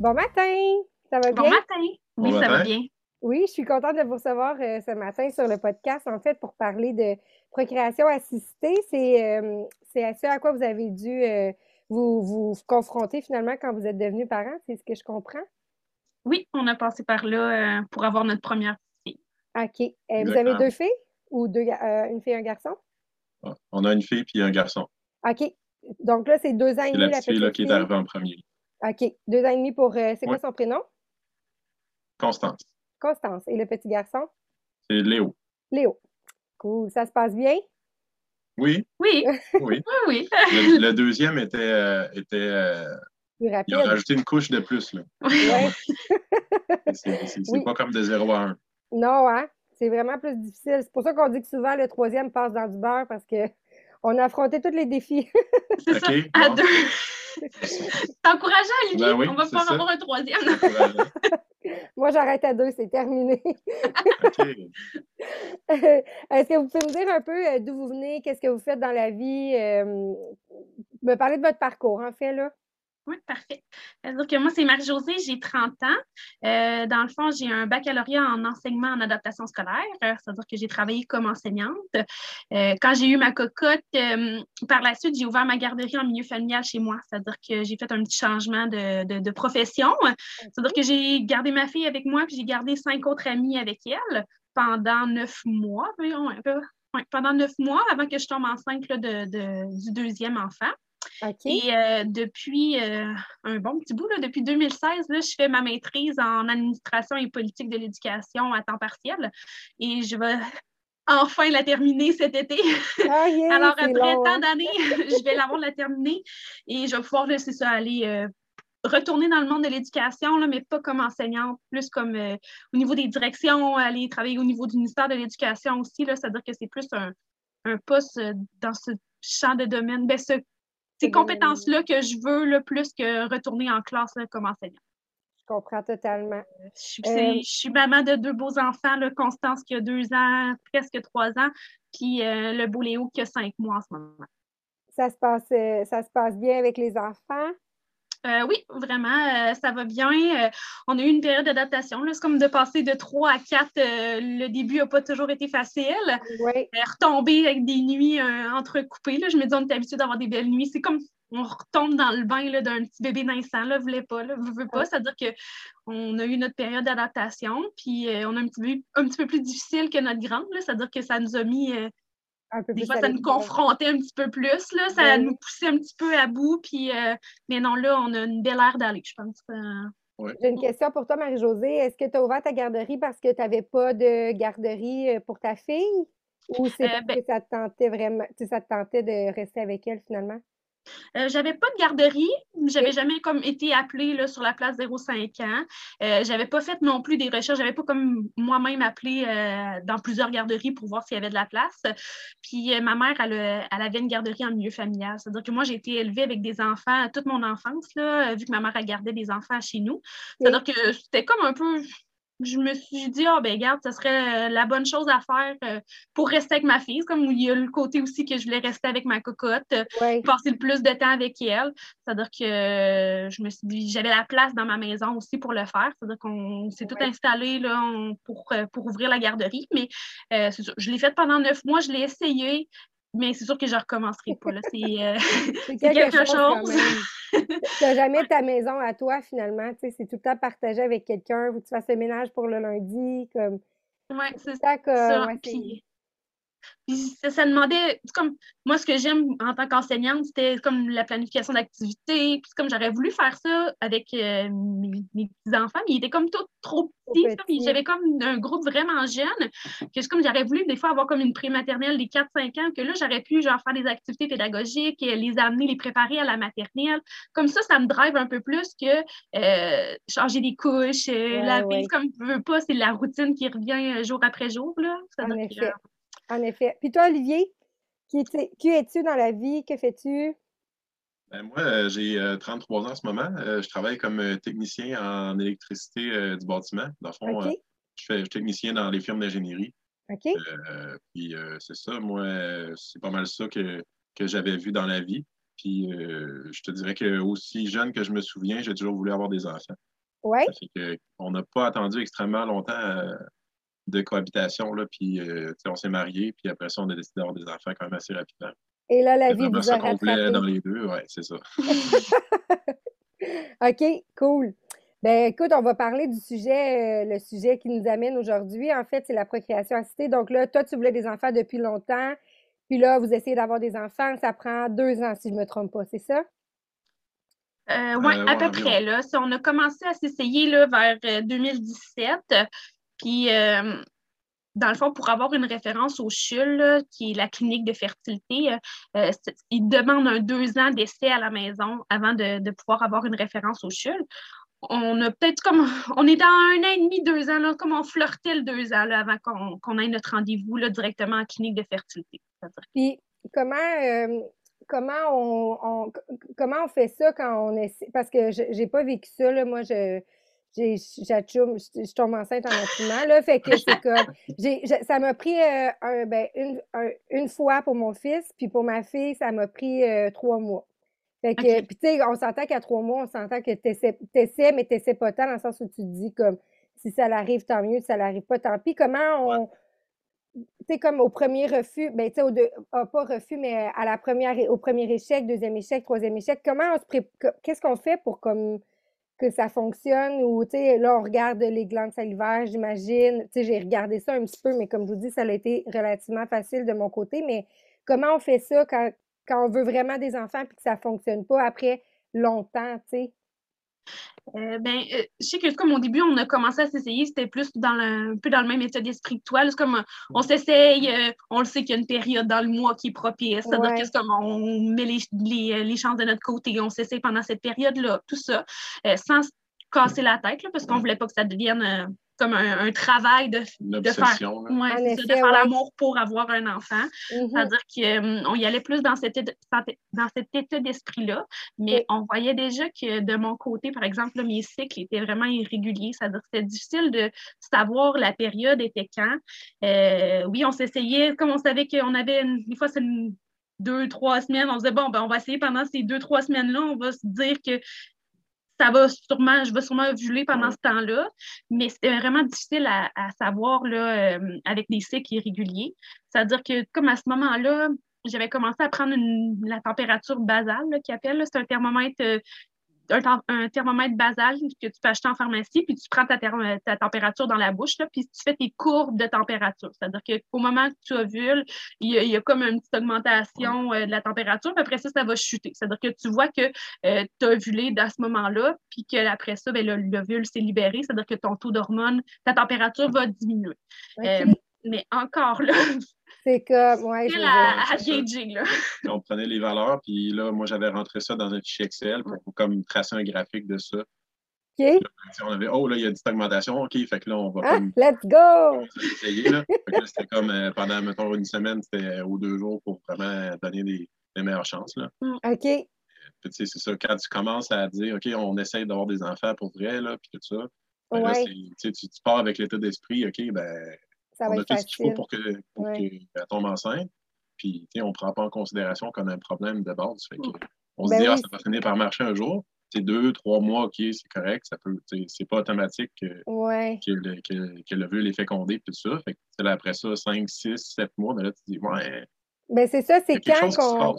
Bon matin! Ça va bien? Bon matin! Oui, Bon ça va bien. Oui, je suis contente de vous recevoir euh, ce matin sur le podcast, en fait, pour parler de procréation assistée. C'est euh, c'est à ce à quoi vous avez dû euh, vous, vous confronter finalement quand vous êtes devenu parent, c'est ce que je comprends? Oui, on a passé par là euh, pour avoir notre première fille. OK. Euh, vous avez deux filles ou deux, euh, une fille et un garçon? On a une fille puis un garçon. OK. Donc là, c'est deux ans et demi, la la petite fille là, qui est arrivée en premier. OK. Deux ans et demi pour. euh, c'est quoi Ouais. son prénom? Constance. Constance. Et le petit garçon? C'est Léo. Léo. Cool. Ça se passe bien? Oui, Oui, oui. oui, oui. Le, le deuxième était, euh, était euh, Plus il a rajouté une couche de plus. Là. Ouais. C'est Oui. pas comme de 0 à 1. Non, hein? C'est vraiment plus difficile. C'est pour ça qu'on dit que souvent le troisième passe dans du beurre parce que on a affronté tous les défis. C'est OK, ça. À bon. deux. C'est encourageant, Olivier. Ben oui, on va pouvoir ça. avoir un troisième. Moi, j'arrête à deux, c'est terminé. OK. Est-ce que vous pouvez me dire un peu euh, d'où vous venez, qu'est-ce que vous faites dans la vie? euh, me parler de votre parcours, en fait, là. Oui, parfait. C'est-à-dire que moi, c'est Marie-Josée, j'ai 30 ans. Euh, dans le fond, j'ai un baccalauréat en enseignement en adaptation scolaire, euh, c'est-à-dire que j'ai travaillé comme enseignante. Euh, quand j'ai eu ma cocotte, euh, par la suite, j'ai ouvert ma garderie en milieu familial chez moi, c'est-à-dire que j'ai fait un petit changement de, de- profession. C'est-à-dire que j'ai gardé ma fille avec moi, puis j'ai gardé cinq autres amis avec elle pendant neuf mois, un peu. Pendant neuf mois avant que je tombe enceinte là, de- de- du deuxième enfant. Et euh, depuis euh, un bon petit bout, là, depuis 2016, là, je fais ma maîtrise en administration et politique de l'éducation à temps partiel. Et je vais enfin la terminer cet été. Ah, yeah, Alors, c'est après long, tant hein? d'années, je vais l'avoir la terminer et je vais pouvoir laisser ça aller. euh, retourner dans le monde de l'éducation, là, mais pas comme enseignante, plus comme euh, au niveau des directions, aller travailler au niveau du ministère de l'Éducation aussi. là, C'est-à-dire que c'est plus un, un poste dans ce champ de domaine, ben, ce- ces compétences-là que je veux le plus que retourner en classe là, comme enseignante. Je comprends totalement. Je suis, Euh, je suis maman de deux beaux enfants, là, Constance qui a deux ans, presque trois ans, puis euh, le beau Léo qui a cinq mois en ce moment. Ça se passe, euh, ça se passe bien avec les enfants? Euh, oui, vraiment, euh, ça va bien. Euh, on a eu une période d'adaptation. C'est comme de passer de 3 à 4. euh, le début n'a pas toujours été facile. Retomber avec des nuits entrecoupées. Là. Je me dis, on est habitué d'avoir des belles nuits. C'est comme on retombe dans le bain d'un petit bébé naissant. Là, voulait pas, là, veut, veut pas. C'est-à-dire qu'on a eu notre période d'adaptation, puis on a un petit, peu, un petit peu plus difficile que notre grande. C'est-à-dire que ça nous a mis. Un peu des plus fois, ça nous confrontait un petit peu plus, là, ça Ouais. nous poussait un petit peu à bout, puis, euh, mais non, là, on a une belle aire d'aller, je pense. euh. J'ai une question pour toi, Marie-Josée. Est-ce que tu as ouvert ta garderie parce que tu n'avais pas de garderie euh, pour ta fille? Ou c'est Euh, parce ben- que ça te tentait vraiment, tu sais, ça te tentait de rester avec elle finalement? Euh, j'avais pas de garderie, j'avais Ok. jamais comme été appelée là, sur la place 0,5 ans. Euh, j'avais pas fait non plus des recherches, j'avais pas comme moi-même appelé euh, dans plusieurs garderies pour voir s'il y avait de la place. Puis euh, ma mère, elle, elle avait une garderie en milieu familial. C'est-à-dire que moi, j'ai été élevée avec des enfants toute mon enfance, là, vu que ma mère elle gardait des enfants chez nous. C'est-à-dire que c'était comme un peu. Je me suis dit, ah ben regarde, ce serait euh, la bonne chose à faire euh, pour rester avec ma fille. Comme il y a le côté aussi que je voulais rester avec ma cocotte, euh, passer le plus de temps avec elle. C'est-à-dire que je me suis dit, j'avais la place dans ma maison aussi pour le faire. C'est-à-dire qu'on s'est tout installé là, on- pour, pour ouvrir la garderie. Mais euh, sûr, je l'ai faite pendant neuf mois, je l'ai essayé, mais c'est sûr que je ne recommencerai pas. là. C'est euh, C'est quelque chose. Tu n'as jamais ta maison à toi finalement. Tu sais, c'est tout le temps partagé avec quelqu'un. Que tu fasses le ménage pour le lundi. Comme, c'est ça, que, ça. ouais, c'est- Puis- puis ça, ça demandait, comme moi, ce que j'aime en tant qu'enseignante, c'était comme la planification d'activités. Puis comme j'aurais voulu faire ça avec euh, mes, mes petits-enfants, mais ils étaient comme tous trop petits. ça, petits. J'avais comme un groupe vraiment jeune. Que c'est comme j'aurais voulu des fois avoir comme une prématernelle des 4-5 ans, que là, j'aurais pu genre faire des activités pédagogiques, euh, les amener, les préparer à la maternelle. Comme ça, ça me drive un peu plus que euh, changer des couches, Ouais, laver. ouais. Comme je veux pas, c'est la routine qui revient jour après jour. Là. En effet. En effet. Puis toi, Olivier, qui, es- qui es-tu dans la vie? Que fais-tu? Ben, moi, euh, j'ai euh, 33 ans en ce moment. Euh, je travaille comme euh, technicien en électricité euh, du bâtiment. Dans le fond, euh, je, fais, je suis technicien dans les firmes d'ingénierie. OK. Euh, puis euh, c'est ça, moi, euh, c'est pas mal ça que, que j'avais vu dans la vie. Puis euh, je te dirais que aussi jeune que je me souviens, j'ai toujours voulu avoir des enfants. Oui. On n'a pas attendu extrêmement longtemps euh, de cohabitation, là, puis on s'est mariés, puis après ça, on a décidé d'avoir des enfants quand même assez rapidement. Et là, la vie vous a complet dans les deux, oui, c'est ça. OK, cool. Ben, écoute, on va parler du sujet, le sujet qui nous amène aujourd'hui. En fait, c'est la procréation assistée. Donc là, toi, tu voulais des enfants depuis longtemps. Puis là, vous essayez d'avoir des enfants, ça prend deux ans, si je ne me trompe pas, c'est ça? Euh, oui, à peu près. Là. On a commencé à s'essayer vers 2017. Euh, puis, euh, dans le fond, pour avoir une référence au CHUL, qui est la clinique de fertilité, ils demandent un deux ans d'essai à la maison avant de, pouvoir avoir une référence au CHUL. On a peut-être comme. On est dans un an et demi, deux ans, là, comme on flirtait le deux ans avant qu'on ait notre rendez-vous directement en clinique de fertilité. Puis, comment, euh, comment, on, comment on fait ça quand on essaie? Parce que je n'ai pas vécu ça, là. Moi, je. J'ai, je tombe enceinte en bâtiment, là, fait que c'est comme, ça m'a pris euh, un, ben, une, une, fois pour mon fils, puis pour ma fille, ça m'a pris euh, trois mois. Fait que, puis tu sais, on s'entend qu'à trois mois, on s'entend que tu essaies, mais tu essaies pas tant, dans le sens où tu te dis comme, si ça l'arrive, tant mieux, si ça l'arrive pas, tant pis. Comment on, tu comme au premier refus, ben, tu sais, ah, pas refus, mais à la première, au premier échec, deuxième échec, troisième échec, comment on se qu'est-ce qu'on fait pour comme que ça fonctionne ou, tu sais, là, on regarde les glandes salivaires, j'imagine, tu sais, j'ai regardé ça un petit peu, mais comme je vous dis, ça a été relativement facile de mon côté, mais comment on fait ça quand, quand on veut vraiment des enfants puis que ça fonctionne pas après longtemps, tu sais? Euh, ben, euh, je sais que comme au début, on a commencé à s'essayer, c'était plus dans le, un peu dans le même état d'esprit que toi. C'est comme euh, on s'essaye, on le sait qu'il y a une période dans le mois qui est propice. C'est-à-dire que c'est comme on met les, les, les, chances de notre côté, on s'essaye pendant cette période-là, tout ça, sans casser la tête, là, parce qu'on ne voulait pas que ça devienne comme un, travail de, de faire, ouais, de faire l'amour pour avoir un enfant. Mm-hmm. C'est-à-dire qu'on y allait plus dans, cet état d'esprit-là, mais on voyait déjà que de mon côté, par exemple, mes cycles étaient vraiment irréguliers. C'est-à-dire que c'était difficile de savoir la période était quand. Euh, oui, on s'essayait, comme on savait qu'on avait, une, des fois, c'est deux, trois semaines, on se disait, bon, ben, on va essayer pendant ces deux, trois semaines-là, on va se dire que ça va sûrement, je vais sûrement ovuler pendant ce temps-là, mais c'était vraiment difficile à, savoir là, euh, avec des cycles irréguliers. C'est-à-dire que comme à ce moment-là, j'avais commencé à prendre la température basale, qui appelle, c'est un thermomètre un, thermomètre basal que tu peux acheter en pharmacie, puis tu prends ta, ta température dans la bouche, là, puis tu fais tes courbes de température. C'est-à-dire qu'au moment que tu ovules, il y, a, il y a comme une petite augmentation euh, de la température, puis après ça, ça va chuter. C'est-à-dire que tu vois que euh, tu as ovulé à ce moment-là, puis qu'après ça, ben, l'ovule s'est libéré, c'est-à-dire que ton taux d'hormones, ta température va diminuer. Euh, mais encore là, c'est comme, ouais, je là. On prenait les valeurs, puis là, moi, j'avais rentré ça dans un fichier Excel pour, comme tracer un graphique de ça. OK. on avait, oh, là, il y a une petite augmentation. OK, fait que là, on va ah, Let's go! essayer, là. c'était comme euh, pendant, mettons, une semaine, c'était ou deux jours pour vraiment donner des, meilleures chances, là. Mm. OK. c'est ça, quand tu commences à dire, OK, on essaye d'avoir des enfants pour vrai, là, puis tout ça, ben là, tu, tu pars avec l'état d'esprit, OK, ben on a tout ce qu'il faut pour qu'elle tombe enceinte. Puis, on ne prend pas en considération qu'on a un problème de base. on se ben dit, ah, ça va finir par marcher un jour. C'est deux, trois mois, OK, c'est correct. Ça peut, c'est pas automatique que, que, le, que, le vœu est fécondé, tout ça. Fait que, après ça, cinq, six, sept mois, mais là, tu dis, ouais. Ben, c'est ça, c'est quand qu'on.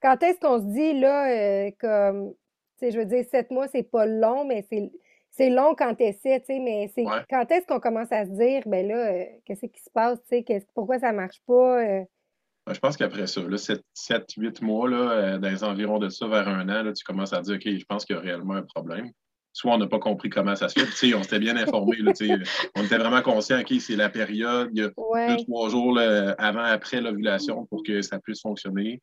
Quand est-ce qu'on se dit, là, euh, comme, je veux dire, sept mois, c'est pas long, mais c'est c'est long quand tu essaies, tu sais, mais c'est quand est-ce qu'on commence à se dire, ben là, euh, qu'est-ce qui se passe, tu sais, pourquoi ça marche pas? Euh? Ben, je pense qu'après ça, 7-8 mois, là, euh, dans les environs de ça, vers un an, là, tu commences à dire, OK, je pense qu'il y a réellement un problème. Soit on n'a pas compris comment ça se fait, puis on s'était bien informé, là, on était vraiment conscient, OK, c'est la période, il y a deux, trois jours avant, après l'ovulation pour que ça puisse fonctionner,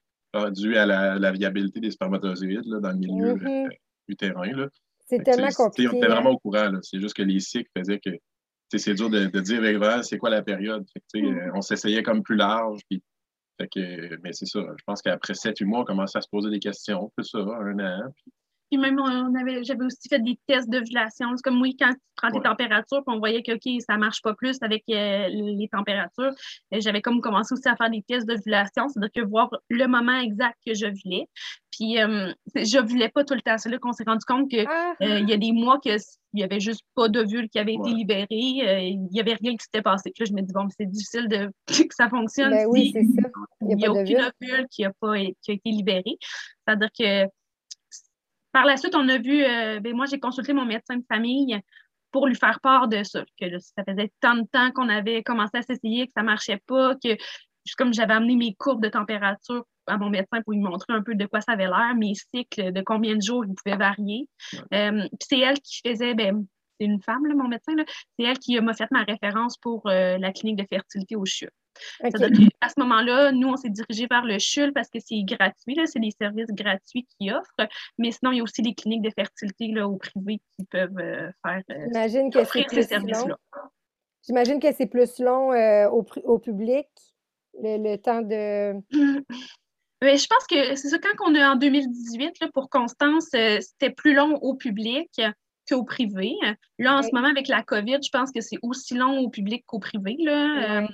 dû à la, viabilité des spermatozoïdes là, dans le milieu mm-hmm. utérin. Là. C'est tellement compliqué. On était vraiment hein. au courant. C'est juste que les cycles faisaient que c'est dur de, de dire vraiment c'est quoi la période? Mm. On s'essayait comme plus large. Puis, fait que, mais c'est ça. Je pense qu'après 7-8 mois, on commençait à se poser des questions. Plus ça, un an. Puis, puis même, on avait, j'avais aussi fait des tests d'ovulation. C'est comme oui, quand tu prends tes températures, puis on voyait que OK, ça marche pas plus avec euh, les températures. J'avais comme commencé aussi à faire des tests d'ovulation, c'est-à-dire que voir le moment exact que je voulais. Puis euh, je voulais pas tout le temps. C'est là qu'on s'est rendu compte qu'il ah. euh, y a des mois que il n'y avait juste pas d'ovules qui avaient été libérés. Euh, il n'y avait rien qui s'était passé. Puis là, je me dis, bon, c'est difficile de, que ça fonctionne. Ben oui, c'est ça. Il n'y a, aucune ovule qui a, pas, qui a été libérée. C'est-à-dire que par la suite, on a vu, euh, ben moi, j'ai consulté mon médecin de famille pour lui faire part de ça, que ça faisait tant de temps qu'on avait commencé à s'essayer, que ça ne marchait pas, que comme j'avais amené mes courbes de température à mon médecin pour lui montrer un peu de quoi ça avait l'air, mes cycles, de combien de jours ils pouvaient varier. Euh, c'est elle qui faisait, ben, c'est une femme, mon médecin, c'est elle qui m'a fait ma référence pour euh, la clinique de fertilité au À ce moment-là, nous, on s'est dirigé vers le CHUL parce que c'est gratuit, c'est des services gratuits qu'ils offrent. Mais sinon, il y a aussi des cliniques de fertilité là, au privé qui peuvent euh, faire J'imagine que c'est plus long. J'imagine que c'est plus long au, au public le, temps de. Mais je pense que c'est ça, quand on est en 2018, là, pour Constance, euh, c'était plus long au public qu'au privé. Là, en ce moment, avec la COVID, je pense que c'est aussi long au public qu'au privé. Là. Euh,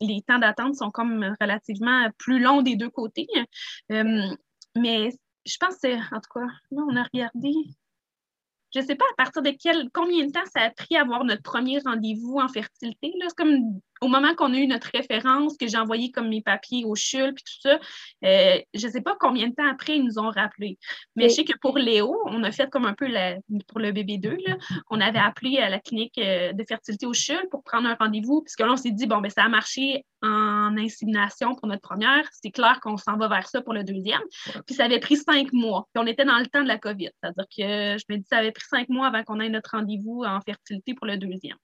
les temps d'attente sont comme relativement plus longs des deux côtés. Euh, mais je pense que, en tout cas, là, on a regardé. Je ne sais pas à partir de quel, combien de temps ça a pris à avoir notre premier rendez-vous en fertilité. C'est comme au moment qu'on a eu notre référence, que j'ai envoyé comme mes papiers au CHUL, puis tout ça, euh, je ne sais pas combien de temps après ils nous ont rappelé. Mais je sais que pour Léo, on a fait comme un peu pour le bébé 2, on avait appelé à la clinique euh, de fertilité au CHUL pour prendre un rendez-vous, puisque là, on s'est dit, bon, ben ça a marché en insémination pour notre première, c'est clair qu'on s'en va vers ça pour le deuxième. Puis ça avait pris cinq mois. Puis on était dans le temps de la COVID. C'est-à-dire que je me dis, ça avait pris cinq mois avant qu'on ait notre rendez-vous en fertilité pour le deuxième.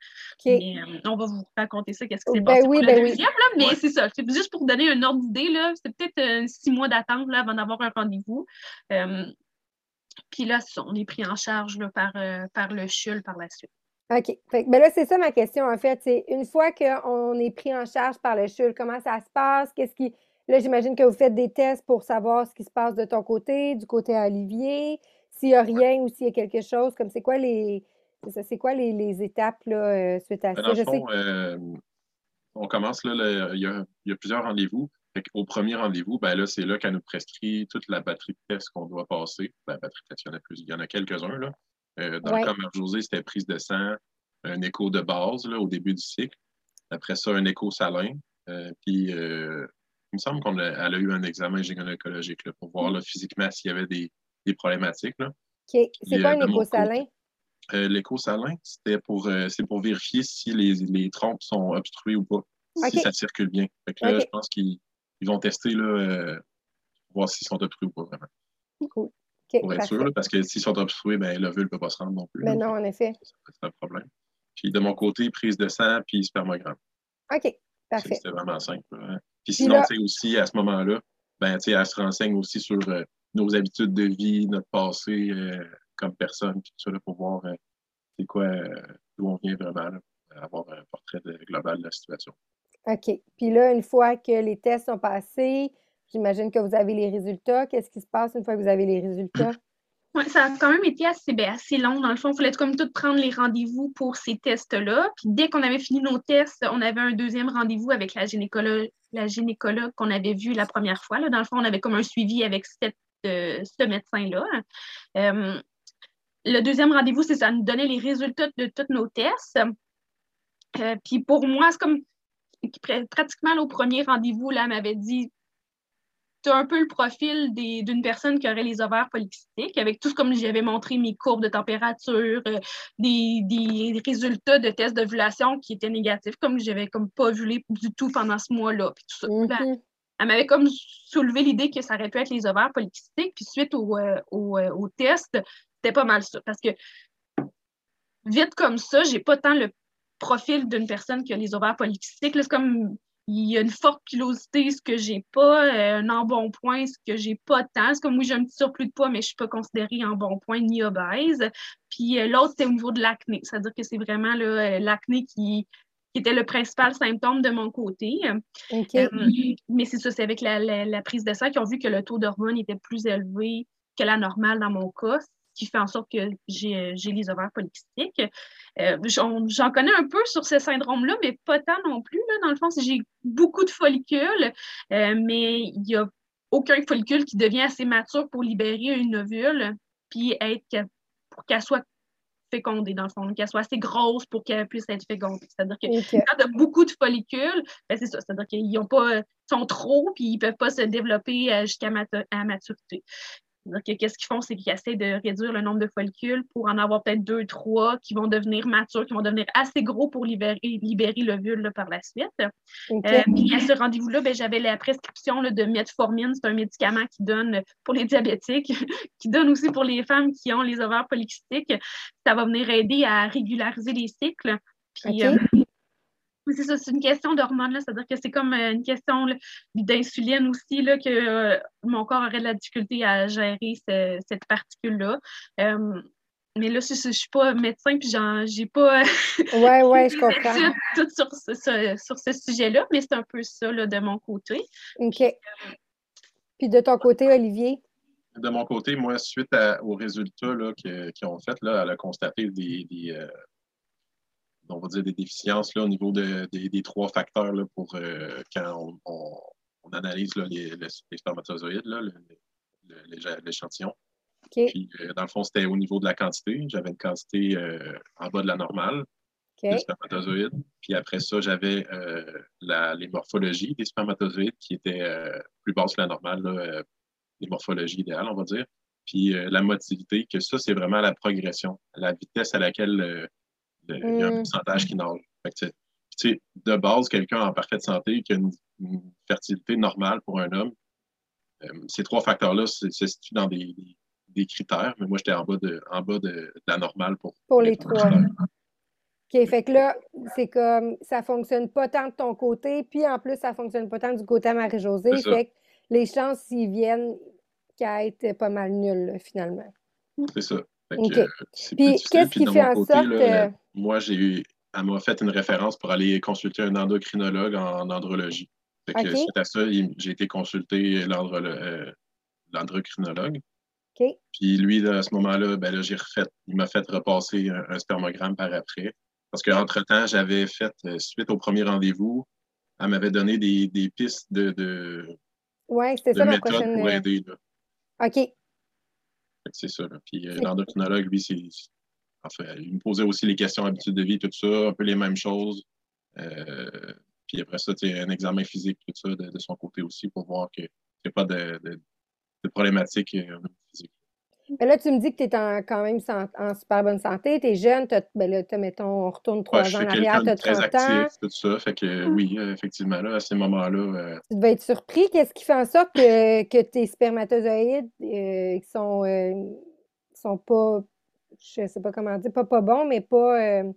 Mais, euh, on va vous raconter ça, qu'est-ce c'est ben oui, ben deuxième, mais c'est ça. C'est juste pour donner un ordre d'idée, c'est peut-être euh, six mois d'attente avant d'avoir un rendez-vous. Euh, puis là, on est pris en charge là, par, euh, par le CHUL par la suite. OK. mais ben là, c'est ça ma question, en fait. C'est une fois qu'on est pris en charge par le CHUL, comment ça se passe? Qu'est-ce qui. Là, j'imagine que vous faites des tests pour savoir ce qui se passe de ton côté, du côté à Olivier, s'il n'y a rien ou s'il y a quelque chose, comme c'est quoi les. C'est quoi les, étapes là, suite à ça? Je sais on commence, là, il, y a, plusieurs rendez-vous. Au premier rendez-vous, ben là, c'est là qu'elle nous prescrit toute la batterie de tests qu'on doit passer. La batterie de tests, il y en a plus, il y en a quelques-uns. Là. Euh, dans le cas de José, c'était prise de sang, un écho de base là, au début du cycle. Après ça, un écho salin. Euh, puis, euh, il me semble qu'elle a, a, eu un examen gynécologique pour voir là, physiquement s'il y avait des, problématiques. Là. OK. C'est quoi un écho salin? Euh, l'écho salin, c'était pour, euh, c'est pour vérifier si les, les, trompes sont obstruées ou pas, si ça circule bien. là, je pense qu'ils vont tester là, euh, pour voir s'ils sont obstrués ou pas vraiment. Cool. pour être sûr, parce que s'ils sont obstrués, ben, l'ovule ne peut pas se rendre non plus. Mais ben non, en effet. C'est un problème. Puis de mon côté, prise de sang puis spermogramme. OK, parfait. C'est vraiment simple. Hein. Puis sinon, c'est aussi à ce moment-là, ben, elle se renseigne aussi sur nos habitudes de vie, notre passé, comme personne, puis tout ça, pour voir euh, c'est quoi, euh, d'où on vient vraiment, avoir un portrait global de la situation. OK. Puis là, une fois que les tests sont passés, j'imagine que vous avez les résultats. Qu'est-ce qui se passe une fois que vous avez les résultats? Oui, ça a quand même été assez, ben, assez long. Dans le fond, il fallait comme tout prendre les rendez-vous pour ces tests-là. Puis dès qu'on avait fini nos tests, on avait un deuxième rendez-vous avec la gynécologue, la gynécologue qu'on avait vue la première fois. Là. Dans le fond, on avait comme un suivi avec cette, euh, ce médecin-là le deuxième rendez-vous, c'est ça nous donnait les résultats de tous nos tests. Euh, puis pour moi, c'est comme pratiquement au premier rendez-vous, là, m'avait dit tu as un peu le profil d'une personne qui aurait les ovaires polycystiques, avec tout ce comme j'avais montré mes courbes de température, euh, des, résultats de tests d'ovulation qui étaient négatifs, comme j'avais comme pas ovulé du tout pendant ce mois-là. Mm-hmm. Elle m'avait comme soulevé l'idée que ça aurait pu être les ovaires polycystiques. Puis suite au, euh, au, au test, c'était pas mal ça. Parce que vite comme ça, j'ai pas tant le profil d'une personne qui a les ovaires polycystiques. C'est comme il y a une forte pilosité, ce que j'ai pas, euh, un embonpoint, ce que j'ai pas tant. C'est comme oui, j'ai un petit surplus de poids, mais je suis pas considérée embonpoint ni obèse. Puis euh, l'autre, c'est au niveau de l'acné. C'est-à-dire que c'est vraiment euh, l'acné qui, était le principal symptôme de mon côté. mais c'est ça, c'est avec la, la, prise de sang qu'ils ont vu que le taux d'hormones était plus élevé que la normale dans mon cas qui fait en sorte que j'ai les ovaires polycystiques. Euh, j'en connais un peu sur ce syndrome-là, mais pas tant non plus. Là. Dans le fond, j'ai beaucoup de follicules, euh, mais il n'y a aucun follicule qui devient assez mature pour libérer une ovule, puis être pour qu'elle soit fécondée, dans le fond, qu'elle soit assez grosse pour qu'elle puisse être fécondée. C'est-à-dire que quand tu as beaucoup de follicules, ben c'est ça, c'est-à-dire qu'ils ont pas, sont trop, puis ils ne peuvent pas se développer euh, jusqu'à maturité. Donc, qu'est-ce qu'ils font, c'est qu'ils essaient de réduire le nombre de follicules pour en avoir peut-être deux, trois qui vont devenir matures, qui vont devenir assez gros pour libérer, libérer l'ovule par la suite. Euh, puis à ce rendez-vous-là, ben, j'avais la prescription de metformine. C'est un médicament qui donne pour les diabétiques, qui donne aussi pour les femmes qui ont les ovaires polycystiques. Ça va venir aider à régulariser les cycles. Puis, euh, c'est ça, c'est une question d'hormones, c'est-à-dire que c'est comme euh, une question d'insuline aussi, là, que euh, mon corps aurait de la difficulté à gérer cette particule-là. Euh, mais là, je ne suis pas médecin, puis j'ai pas ouais, ouais, je comprends. tout sur ce, sur ce sujet-là, mais c'est un peu ça là, de mon côté. OK. Puis de ton côté, Olivier? De mon côté, moi, suite aux résultats qu'ils ont fait, là, elle a constaté des, on va dire, des déficiences là, au niveau des, trois facteurs là, pour euh, quand on, analyse les, spermatozoïdes, l'échantillon. Puis, euh, dans le fond, c'était au niveau de la quantité. J'avais une quantité euh, en bas de la normale des spermatozoïdes. Puis après ça, j'avais les morphologies des spermatozoïdes qui étaient plus basses que la normale, les morphologies idéales, on va dire. Puis la motilité, que ça, c'est vraiment la progression, la vitesse à laquelle il y a un mm. pourcentage qui nage. de base, quelqu'un en parfaite santé qui a une, fertilité normale pour un homme, euh, ces trois facteurs-là se, situent dans des, critères, mais moi, j'étais en bas, de, en bas de, la normale pour, pour les, trois. OK, fait que là, c'est comme ça fonctionne pas tant de ton côté, puis en plus, ça fonctionne pas tant du côté à Marie-Josée. Fait que les chances s'ils viennent qu'à être pas mal nulles, finalement. C'est ça. Puis qu'est-ce qui fait en sorte. que moi, j'ai eu, elle m'a fait une référence pour aller consulter un endocrinologue en andrologie. Suite à ça, j'ai été consulter euh, l'endocrinologue. Puis lui, à ce moment-là, ben j'ai refait, il m'a fait repasser un, spermogramme par après. Parce qu'entre-temps, j'avais fait, euh, suite au premier rendez-vous, elle m'avait donné des, pistes de, de, ouais, c'était ça, prochaine... pour aider. OK. C'est ça. Puis l'endocrinologue, lui, c'est il me posait aussi les questions habitudes de vie, tout ça, un peu les mêmes choses. Euh, puis après ça, un examen physique, tout ça, de, son côté aussi, pour voir qu'il n'y a pas de, de, problématique euh. Mais là, tu me dis que tu es quand même en super bonne santé, tu es jeune, ben là, mettons, on retourne trois ans en arrière, tu as 30 très actif, tout ça. Fait que hum. oui, effectivement, là, à ces moments-là. Euh, tu devais être surpris. Qu'est-ce qui fait en sorte que, que tes spermatozoïdes euh, sont, sont pas je sais pas comment dire, pas pas bon, mais pas, euh,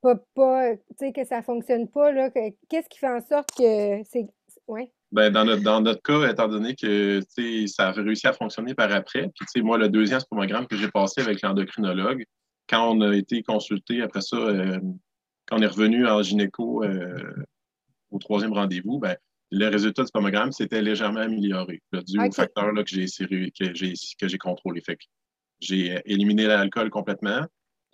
pas, pas tu sais, que ça fonctionne pas, là. Qu'est-ce qui fait en sorte que c'est. Ouais. Ben, dans, notre, dans notre cas, étant donné que ça a réussi à fonctionner par après, puis moi, le deuxième spermogramme que j'ai passé avec l'endocrinologue, quand on a été consulté après ça, euh, quand on est revenu en gynéco euh, au troisième rendez-vous, ben, le résultat du spermogramme s'était légèrement amélioré, dû au facteur là, que j'ai que j'ai contrôlé. Fait j'ai éliminé l'alcool complètement,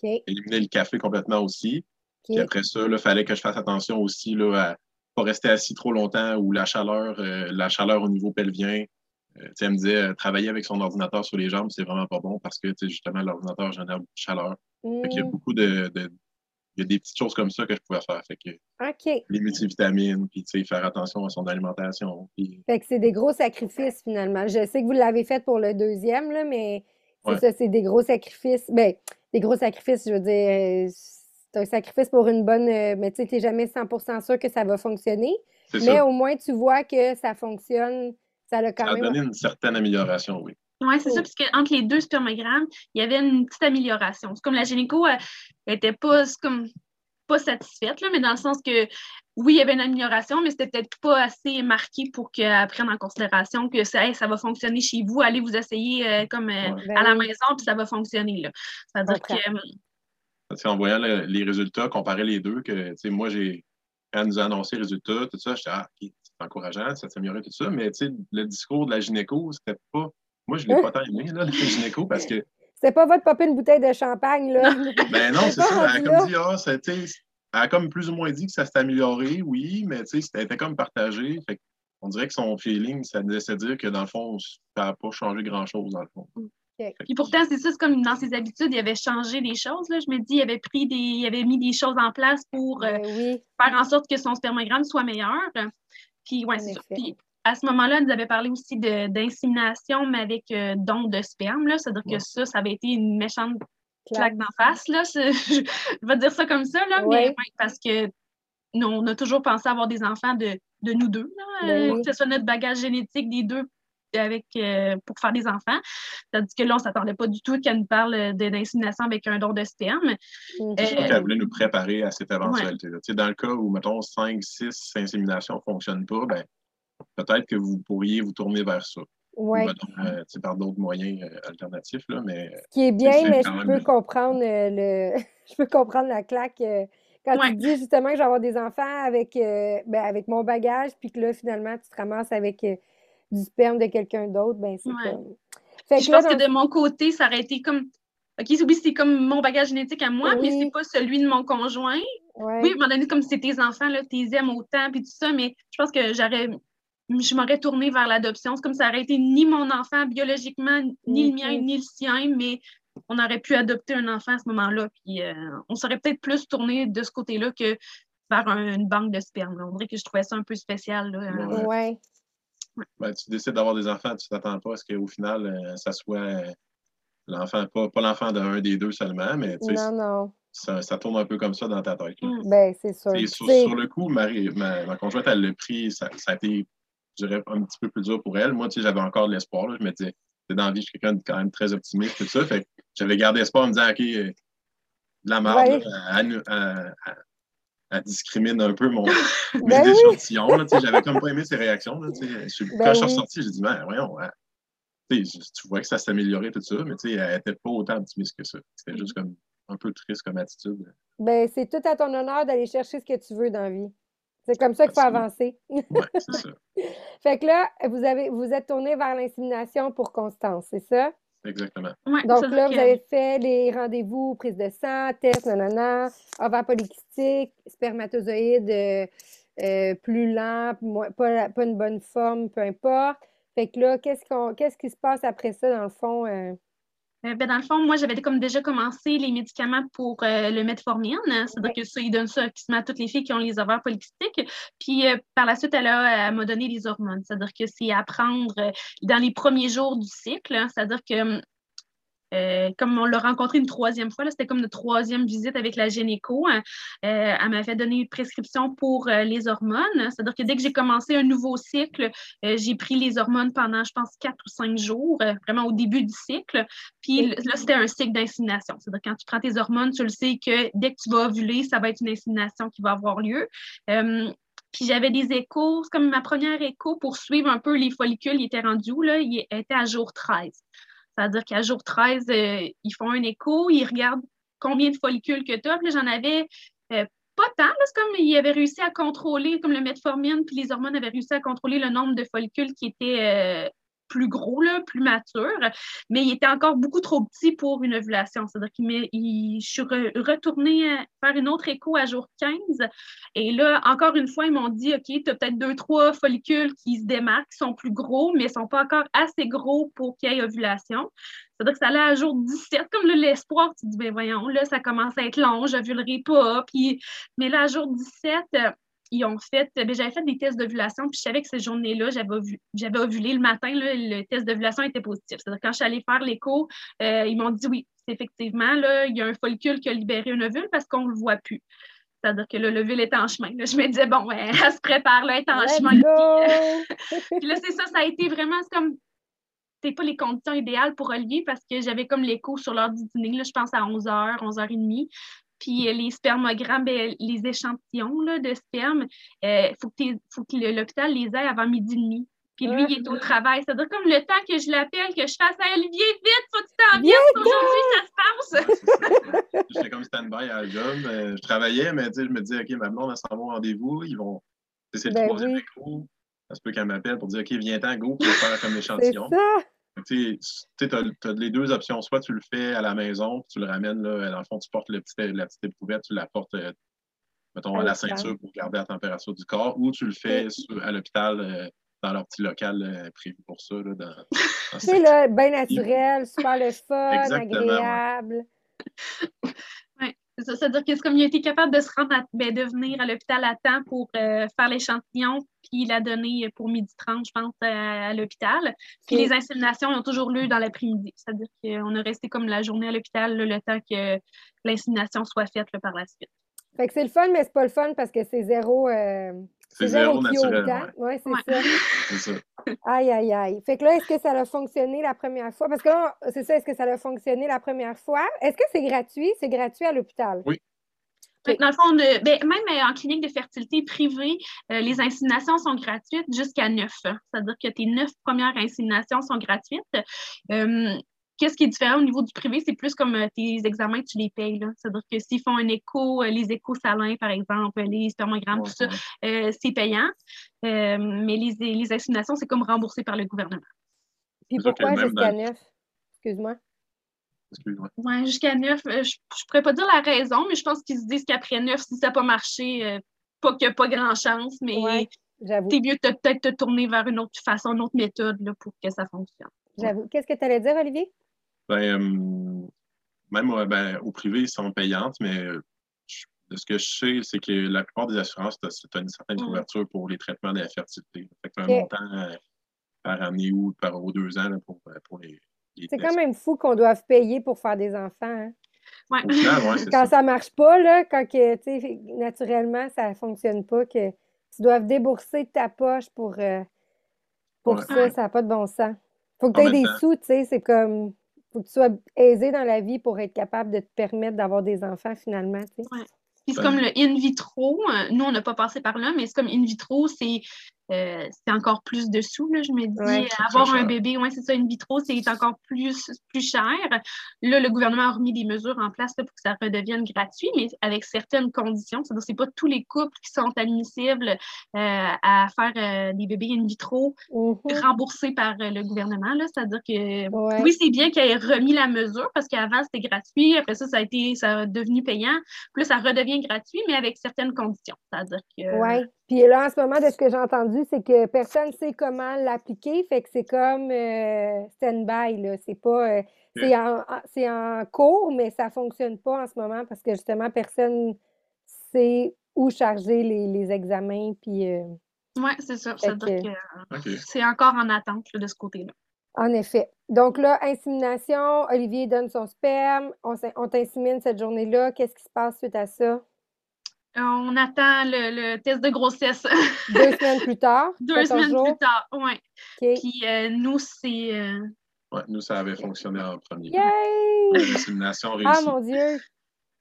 éliminé le café complètement aussi. Puis après ça, il fallait que je fasse attention aussi là, à pas rester assis trop longtemps ou la chaleur, euh, la chaleur au niveau pelvien. Euh, elle me disait, euh, travailler avec son ordinateur sur les jambes, c'est vraiment pas bon parce que justement, l'ordinateur génère beaucoup de chaleur. il y a mm. beaucoup de, il y a des petites choses comme ça que je pouvais faire. Fait que Les multivitamines, puis faire attention à son alimentation. Fait que c'est des gros sacrifices finalement. Je sais que vous l'avez fait pour le deuxième, là, mais c'est ça, c'est des gros sacrifices. Ben, des gros sacrifices, je veux dire, c'est un sacrifice pour une bonne. Euh, mais tu sais, tu n'es jamais 100% sûr que ça va fonctionner. Mais au moins, tu vois que ça fonctionne. Ça a quand ça a donné une certaine amélioration, oui. Oui, c'est ça, parce qu'entre les deux spermogrammes, il y avait une petite amélioration. C'est comme la gynéco, elle n'était pas comme pas satisfaite, là, mais dans le sens que oui, il y avait une amélioration, mais c'était peut-être pas assez marqué pour qu'elle prenne en considération que ça, ça va fonctionner chez vous, allez vous essayer euh, comme euh, à la ben maison, puis ça va fonctionner. C'est-à-dire que. Euh, en voyant les résultats, comparer les deux, que moi, j'ai quand elle nous a annoncé les résultats, tout ça, j'étais ah, c'est encourageant, ça s'améliorait, tout ça, mais le discours de la gynéco, c'était pas. Moi, je ne l'ai pas tant aimé, là, le gynéco, parce que c'est pas votre popper une bouteille de champagne, là. ben non, c'est ça. Elle a comme dit, ah, elle a comme plus ou moins dit que ça s'est amélioré, oui, mais tu sais, c'était comme partagé. Fait on dirait que son feeling, ça laissait dire que dans le fond, ça n'a pas changé grand-chose, dans le fond. Puis pourtant, c'est ça, c'est comme dans ses habitudes, il avait changé des choses. Là. Je me dis, il avait pris des. il avait mis des choses en place pour euh, Ben faire en sorte que son spermogramme soit meilleur. Puis, ouais, c'est ça. Puis, à ce moment-là, nous avait parlé aussi d'insémination, mais avec euh, don de sperme. C'est-à-dire Ouais. que ça, ça avait été une méchante Claque. d'en face. Là. Je vais dire ça comme ça, là, Ouais. mais ouais, parce que nous, on a toujours pensé avoir des enfants de, de nous deux, là, Ben euh, que ce soit notre bagage génétique des deux avec, euh, pour faire des enfants. Tandis que là, on ne s'attendait pas du tout qu'elle nous parle euh, d'insémination avec un don de sperme. Mhm. C'est Euh, qu'elle voulait nous préparer à cette éventualité-là. Tu sais, Dans le cas où, mettons, 5, 6 inséminations ne fonctionnent pas, ben, peut-être que vous pourriez vous tourner vers ça. Ouais. Ou, mettons, euh, par d'autres moyens euh, alternatifs. Là, mais Ce qui est bien, mais je même- peux comprendre euh, le je peux comprendre la claque euh, quand Ouais. tu dis justement que je vais avoir des enfants avec, euh, ben, avec mon bagage, puis que là, finalement, tu te ramasses avec euh, du sperme de quelqu'un d'autre, ben c'est Ouais. comme. Fait je là, pense que de mon côté, ça aurait été comme. OK, oui, c'est comme mon bagage génétique à moi, mais Oui. c'est pas celui de mon conjoint. ouais. Oui, à un moment donné, comme c'est tes enfants, là, tu les aimes autant, puis tout ça, mais je pense que j'aurais. Je m'aurais tournée vers l'adoption. C'est comme ça aurait été ni mon enfant biologiquement, ni le mien, ni le sien, mais on aurait pu adopter un enfant à ce moment-là. Puis euh, on serait peut-être plus tourné de ce côté-là que vers un- une banque de sperme. là. On dirait que je trouvais ça un peu spécial. Là. Ouais. Ben, tu décides d'avoir des enfants, tu t'attends pas à ce qu'au final, euh, ça soit euh, l'enfant, pas, pas l'enfant d'un des deux seulement, mais tu sais, Non, non. ça, ça tourne un peu comme ça dans ta tête. Mm. Ben, c'est sûr. Sur, le coup, Marie, ma, ma conjointe, elle l'a pris, ça, ça a été, je dirais, un petit peu plus dur pour elle. Moi, tu sais, j'avais encore de l'espoir. là. Je me disais, c'est dans la vie, je suis quelqu'un de quand même très optimiste, tout ça. Fait j'avais gardé espoir en me disant, OK, euh, de la merde, Ouais. là, elle, elle- elle- elle discrimine un peu mon, mes Ben oui. échantillons. J'avais comme pas aimé ses réactions. Là, sais. Je- Ben quand je suis oui. ressorti, j'ai dit, ben, voyons, hein. tu vois que ça s'améliorait, tout ça, mais tu sais, elle n'était pas autant optimiste que ça. C'était juste comme un peu triste comme attitude. Ben, c'est tout à ton honneur d'aller chercher ce que tu veux dans la vie. C'est comme ça qu'il faut avancer. Ouais, c'est ça. Fait que là, vous avez vous êtes tourné vers l'insémination pour Constance, c'est ça? Exactement. Ouais, Donc là, vous avez fait les rendez-vous, prise de sang, test, nanana, ovaire polycystique, spermatozoïde euh, euh, plus lent, moins- pas, la- pas une bonne forme, peu importe. Fait que là, qu'est-ce qu'on, qu'est-ce qui se passe après ça, dans le fond? euh? Euh, ben, dans le fond, moi, j'avais comme déjà commencé les médicaments pour euh, le metformine. hein. C'est-à-dire que ça, ils donnent ça à toutes les filles qui ont les ovaires polykystiques. Puis euh, par la suite, elle, m'a donné les hormones. C'est-à-dire que c'est à prendre dans les premiers jours du cycle. hein. C'est-à-dire que euh, comme on l'a rencontré une troisième fois, c'était comme notre troisième visite avec la gynéco. hein, euh, elle m'avait donné une prescription pour euh, les hormones. C'est-à-dire que dès que j'ai commencé un nouveau cycle, j'ai pris les hormones pendant, je pense, quatre ou cinq jours, vraiment au début du cycle. Puis là, c'était un cycle d'insémination. C'est-à-dire quand tu prends tes hormones, tu le sais que dès que tu vas ovuler, ça va être une insémination qui va avoir lieu. Puis j'avais des échos, c'est comme ma première écho pour suivre un peu les follicules, il était rendu où, là? Il était à jour 13. C'est-à-dire qu'à jour 13, euh, ils font un écho, ils regardent combien de follicules que tu as. Puis j'en avais euh, pas tant. C'est comme ils avaient réussi à contrôler, comme le metformine, puis les hormones avaient réussi à contrôler le nombre de follicules qui étaient euh, plus gros, là, plus matures, mais il était encore beaucoup trop petit pour une ovulation. C'est-à-dire que je suis re- retournée à faire une autre écho à jour 15. Et là, encore une fois, ils m'ont dit, OK, tu as peut-être deux, trois follicules qui se démarquent, qui sont plus gros, mais ne sont pas encore assez gros pour qu'il y ait ovulation. C'est-à-dire que ça allait à jour 17, comme l'espoir, tu te dis, ben voyons, là, ça commence à être long, je n'ovulerai pas. Puis, mais là, à jour 17, euh, ils ont fait, ben, j'avais fait des tests d'ovulation, puis je savais que ces journées-là, j'avais ovu- j'avais ovulé le matin, là, le test d'ovulation était positif. C'est-à-dire quand je suis allée faire l'écho, euh, ils m'ont dit oui, c'est effectivement, là, il y a un follicule qui a libéré un ovule parce qu'on ne le voit plus. C'est-à-dire que là, l'ovule est en chemin. Là, je me disais, bon, ouais, elle se prépare, là, elle est en Let's chemin. Puis, go! puis là, c'est ça, ça a été vraiment c'est comme. C'était pas les conditions idéales pour Olivier parce que j'avais comme l'écho sur l'heure du dîner, là, je pense à 11h, 11h30. Puis euh, les spermogrammes, ben, les échantillons là, de sperme, il faut que, t'es- faut que l'hôpital les ait avant midi et demi. Puis lui, il est au travail. C'est-à-dire comme le temps que je l'appelle, que je fasse à Olivier, vite, faut que tu t'en viennes, aujourd'hui, ça se passe. J'étais comme stand-by à la job. euh, je travaillais, mais tu sais, je me disais, OK, ma blonde, elle s'en va au rendez-vous. Ils vont. C'est le Ben troisième oui. écho. Ça se peut qu'elle m'appelle pour dire, OK, viens-t'en, go, pour faire comme C'est échantillon. Tu sais, tu as, les deux options. Soit tu le fais à la maison, puis tu le ramènes, là, dans le fond, tu portes le petit, la petite éprouvette, tu la portes, euh, mettons, À à la ceinture pour garder la température du corps, ou tu le fais sur- à l'hôpital euh, dans leur petit local euh, prévu pour ça. Là, dans, c'est là, bien naturel, super le fun, agréable. Ça. C'est-à-dire que c'est comme il a été capable de se rendre ben, de venir à l'hôpital à temps pour euh, faire l'échantillon, puis la donner pour midi 30, je pense, à, l'hôpital. Puis les inséminations ont toujours lieu dans l'après-midi. C'est-à-dire qu'on a resté comme la journée à l'hôpital le temps que l'insémination soit faite par la suite. Fait que c'est le fun, mais c'est pas le fun parce que c'est zéro. Euh, c'est zéro, naturel. Oui, c'est ça. Aïe, aïe, aïe. Fait que là, est-ce que ça a fonctionné la première fois? Parce que là, c'est ça, est-ce que ça a fonctionné la première fois? Est-ce que c'est gratuit? C'est gratuit à l'hôpital? Oui. Dans le fond, ben, même en clinique de fertilité privée, euh, les inséminations sont gratuites jusqu'à neuf. C'est-à-dire que tes neuf premières inséminations sont gratuites. Euh, Qu'est-ce qui est différent au niveau du privé? C'est plus comme euh, tes examens, tu les payes. C'est-à-dire que s'ils font un écho, euh, les échos salins, par exemple, les spermogrammes, tout ça, euh, c'est payant. mais les, les assignations, c'est comme remboursé par le gouvernement. Puis pourquoi jusqu'à neuf? Excuse-moi. Excuse-moi. Oui, jusqu'à neuf. je ne pourrais pas dire la raison, mais je pense qu'ils se disent qu'après neuf, si ça n'a pas marché, pas qu'il n'y a pas grand chance, mais c'est mieux de peut-être te tourner vers une autre façon, une autre méthode là, pour que ça fonctionne. J'avoue. Qu'est-ce que tu allais dire, Olivier? Ben, euh, même ben, au privé, ils sont payantes, mais euh, de ce que je sais, c'est que la plupart des assurances, tu as, une certaine couverture pour les traitements de la fertilité. Fait que un montant euh, par année ou par aux deux ans pour, pour les. c'est quand même fou qu'on doive payer pour faire des enfants. Hein? Ouais. quand ça. ne marche pas, là, quand que, naturellement, ça ne fonctionne pas, que tu dois débourser de ta poche pour, pour ça, ça n'a pas de bon sens. Faut que tu aies des sous, tu sais, c'est comme faut que tu sois aisé dans la vie pour être capable de te permettre d'avoir des enfants finalement. Tu sais. c'est comme le in vitro. Euh, nous, on n'a pas passé par là, mais c'est comme in vitro, c'est euh, c'est encore plus dessous. Là, je me dis, avoir un bébé, ouais, c'est ça, in vitro, c'est encore plus, plus cher. Là, le gouvernement a remis des mesures en place pour que ça redevienne gratuit, mais avec certaines conditions. C'est-à-dire c'est pas tous les couples qui sont admissibles euh, à faire euh, des bébés in vitro mm-hmm. remboursés par le gouvernement. C'est-à-dire que oui, c'est bien qu'il ait remis la mesure parce qu'avant, c'était gratuit. Après ça, ça a été ça a devenu payant. Plus ça redevient gratuit, mais avec certaines conditions. C'est-à-dire que. Puis là, en ce moment, de ce que j'ai entendu, c'est que personne ne sait comment l'appliquer. Fait que c'est comme euh, stand-by, là. C'est pas. Euh, c'est en, cours, mais ça ne fonctionne pas en ce moment parce que justement, personne sait où charger les, examens. Puis. Euh, oui, c'est ça. c'est encore en attente de ce côté-là. En effet. Donc là, insémination, Olivier donne son sperme, on, on t'insémine cette journée-là. Qu'est-ce qui se passe suite à ça? On attend le, test de grossesse. Deux semaines plus tard. Deux semaines plus tard, oui. Puis euh, nous, c'est. Euh, oui, nous, ça avait fonctionné en premier. Yay! L'insémination réussie. Ah mon Dieu!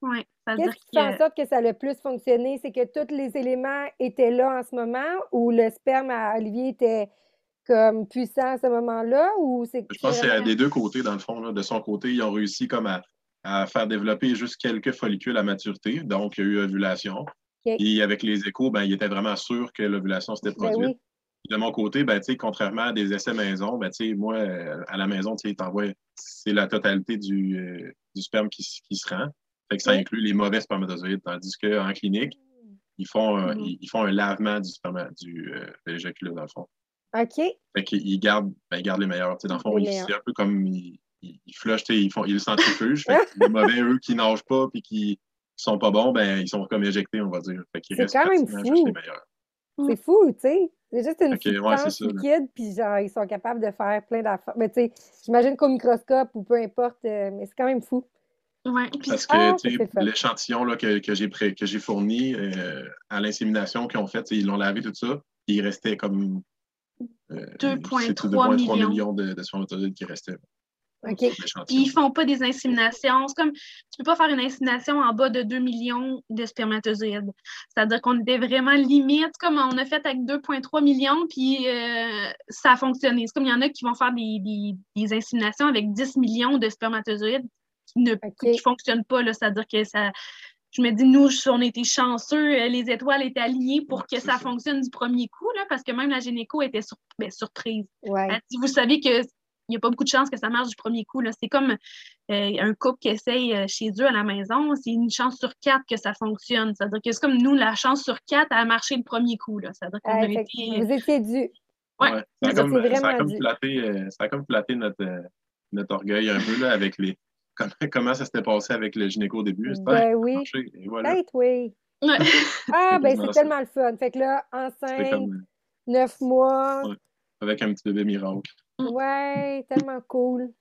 Oui. Qu'est-ce qui fait en sorte que ça a le plus fonctionné? C'est que tous les éléments étaient là en ce moment ou le sperme à Olivier était comme puissant à ce moment-là? Ou c'est Je pense que c'est des deux côtés, dans le fond. De son côté, ils ont réussi comme à à faire développer juste quelques follicules à maturité. Donc, il y a eu ovulation. Et avec les échos, ben, il était vraiment sûr que l'ovulation s'était ben produite. De mon côté, ben, contrairement à des essais maison, ben, moi, à la maison, c'est la totalité du, euh, du sperme qui, qui, se rend. Fait que ça inclut les mauvais spermatozoïdes. Tandis qu'en clinique, ils font, mm-hmm. ils, font un lavement du, sperme, du euh, de dans le fond. OK. Fait qu'ils gardent, ben, ils gardent les meilleurs. Dans le fond, c'est un peu comme ils, flushent, ils font ils centrifugent. les mauvais, eux, qui nagent pas puis qui sont pas bons, ben ils sont comme éjectés, on va dire. c'est quand même fou. C'est fou, tu sais. C'est juste une okay, liquide, puis genre, ils sont capables de faire plein d'affaires. Mais tu sais, j'imagine qu'au microscope ou peu importe, euh, mais c'est quand même fou. Ouais, Parce que ah, l'échantillon que, que j'ai fourni euh, à l'insémination qu'ils ont fait, ils l'ont lavé tout ça, il restait comme 2,3 millions. millions de, de qui restaient. OK. Ils ne font pas des inséminations. C'est comme, tu ne peux pas faire une insémination en bas de 2 millions de spermatozoïdes. C'est-à-dire qu'on était vraiment limite, comme on a fait avec 2,3 millions, puis euh, ça a fonctionné. C'est comme il y en a qui vont faire des, des, inséminations avec 10 millions de spermatozoïdes qui ne fonctionnent pas. C'est-à-dire que ça, je me dis, nous, on était chanceux, euh, les étoiles étaient alignées pour que ça, fonctionne du premier coup, là, parce que même la gynéco était ben, surprise. Ouais. vous savez que n'y a pas beaucoup de chances que ça marche du premier coup. C'est comme euh, un couple qui essaye euh, chez eux à la maison, c'est une chance sur quatre que ça fonctionne. C'est-à-dire que c'est comme nous, la chance sur quatre a marché le premier coup. C'est-à-dire qu'on Vous étiez dû. Ouais. Ça, a C'est comme, ça, a vraiment comme dû. flatté, euh, ça a comme flatté notre, euh, notre orgueil un peu là, avec les. Comment, comment ça s'était passé avec le gynéco au début? Ben oui. marché, et voilà. Peut-être, oui. Ouais. Ah, ben c'est tellement le fun. Fait que là, enceinte, comme neuf mois. Ouais. avec un petit bébé miracle. Ouais, tellement cool.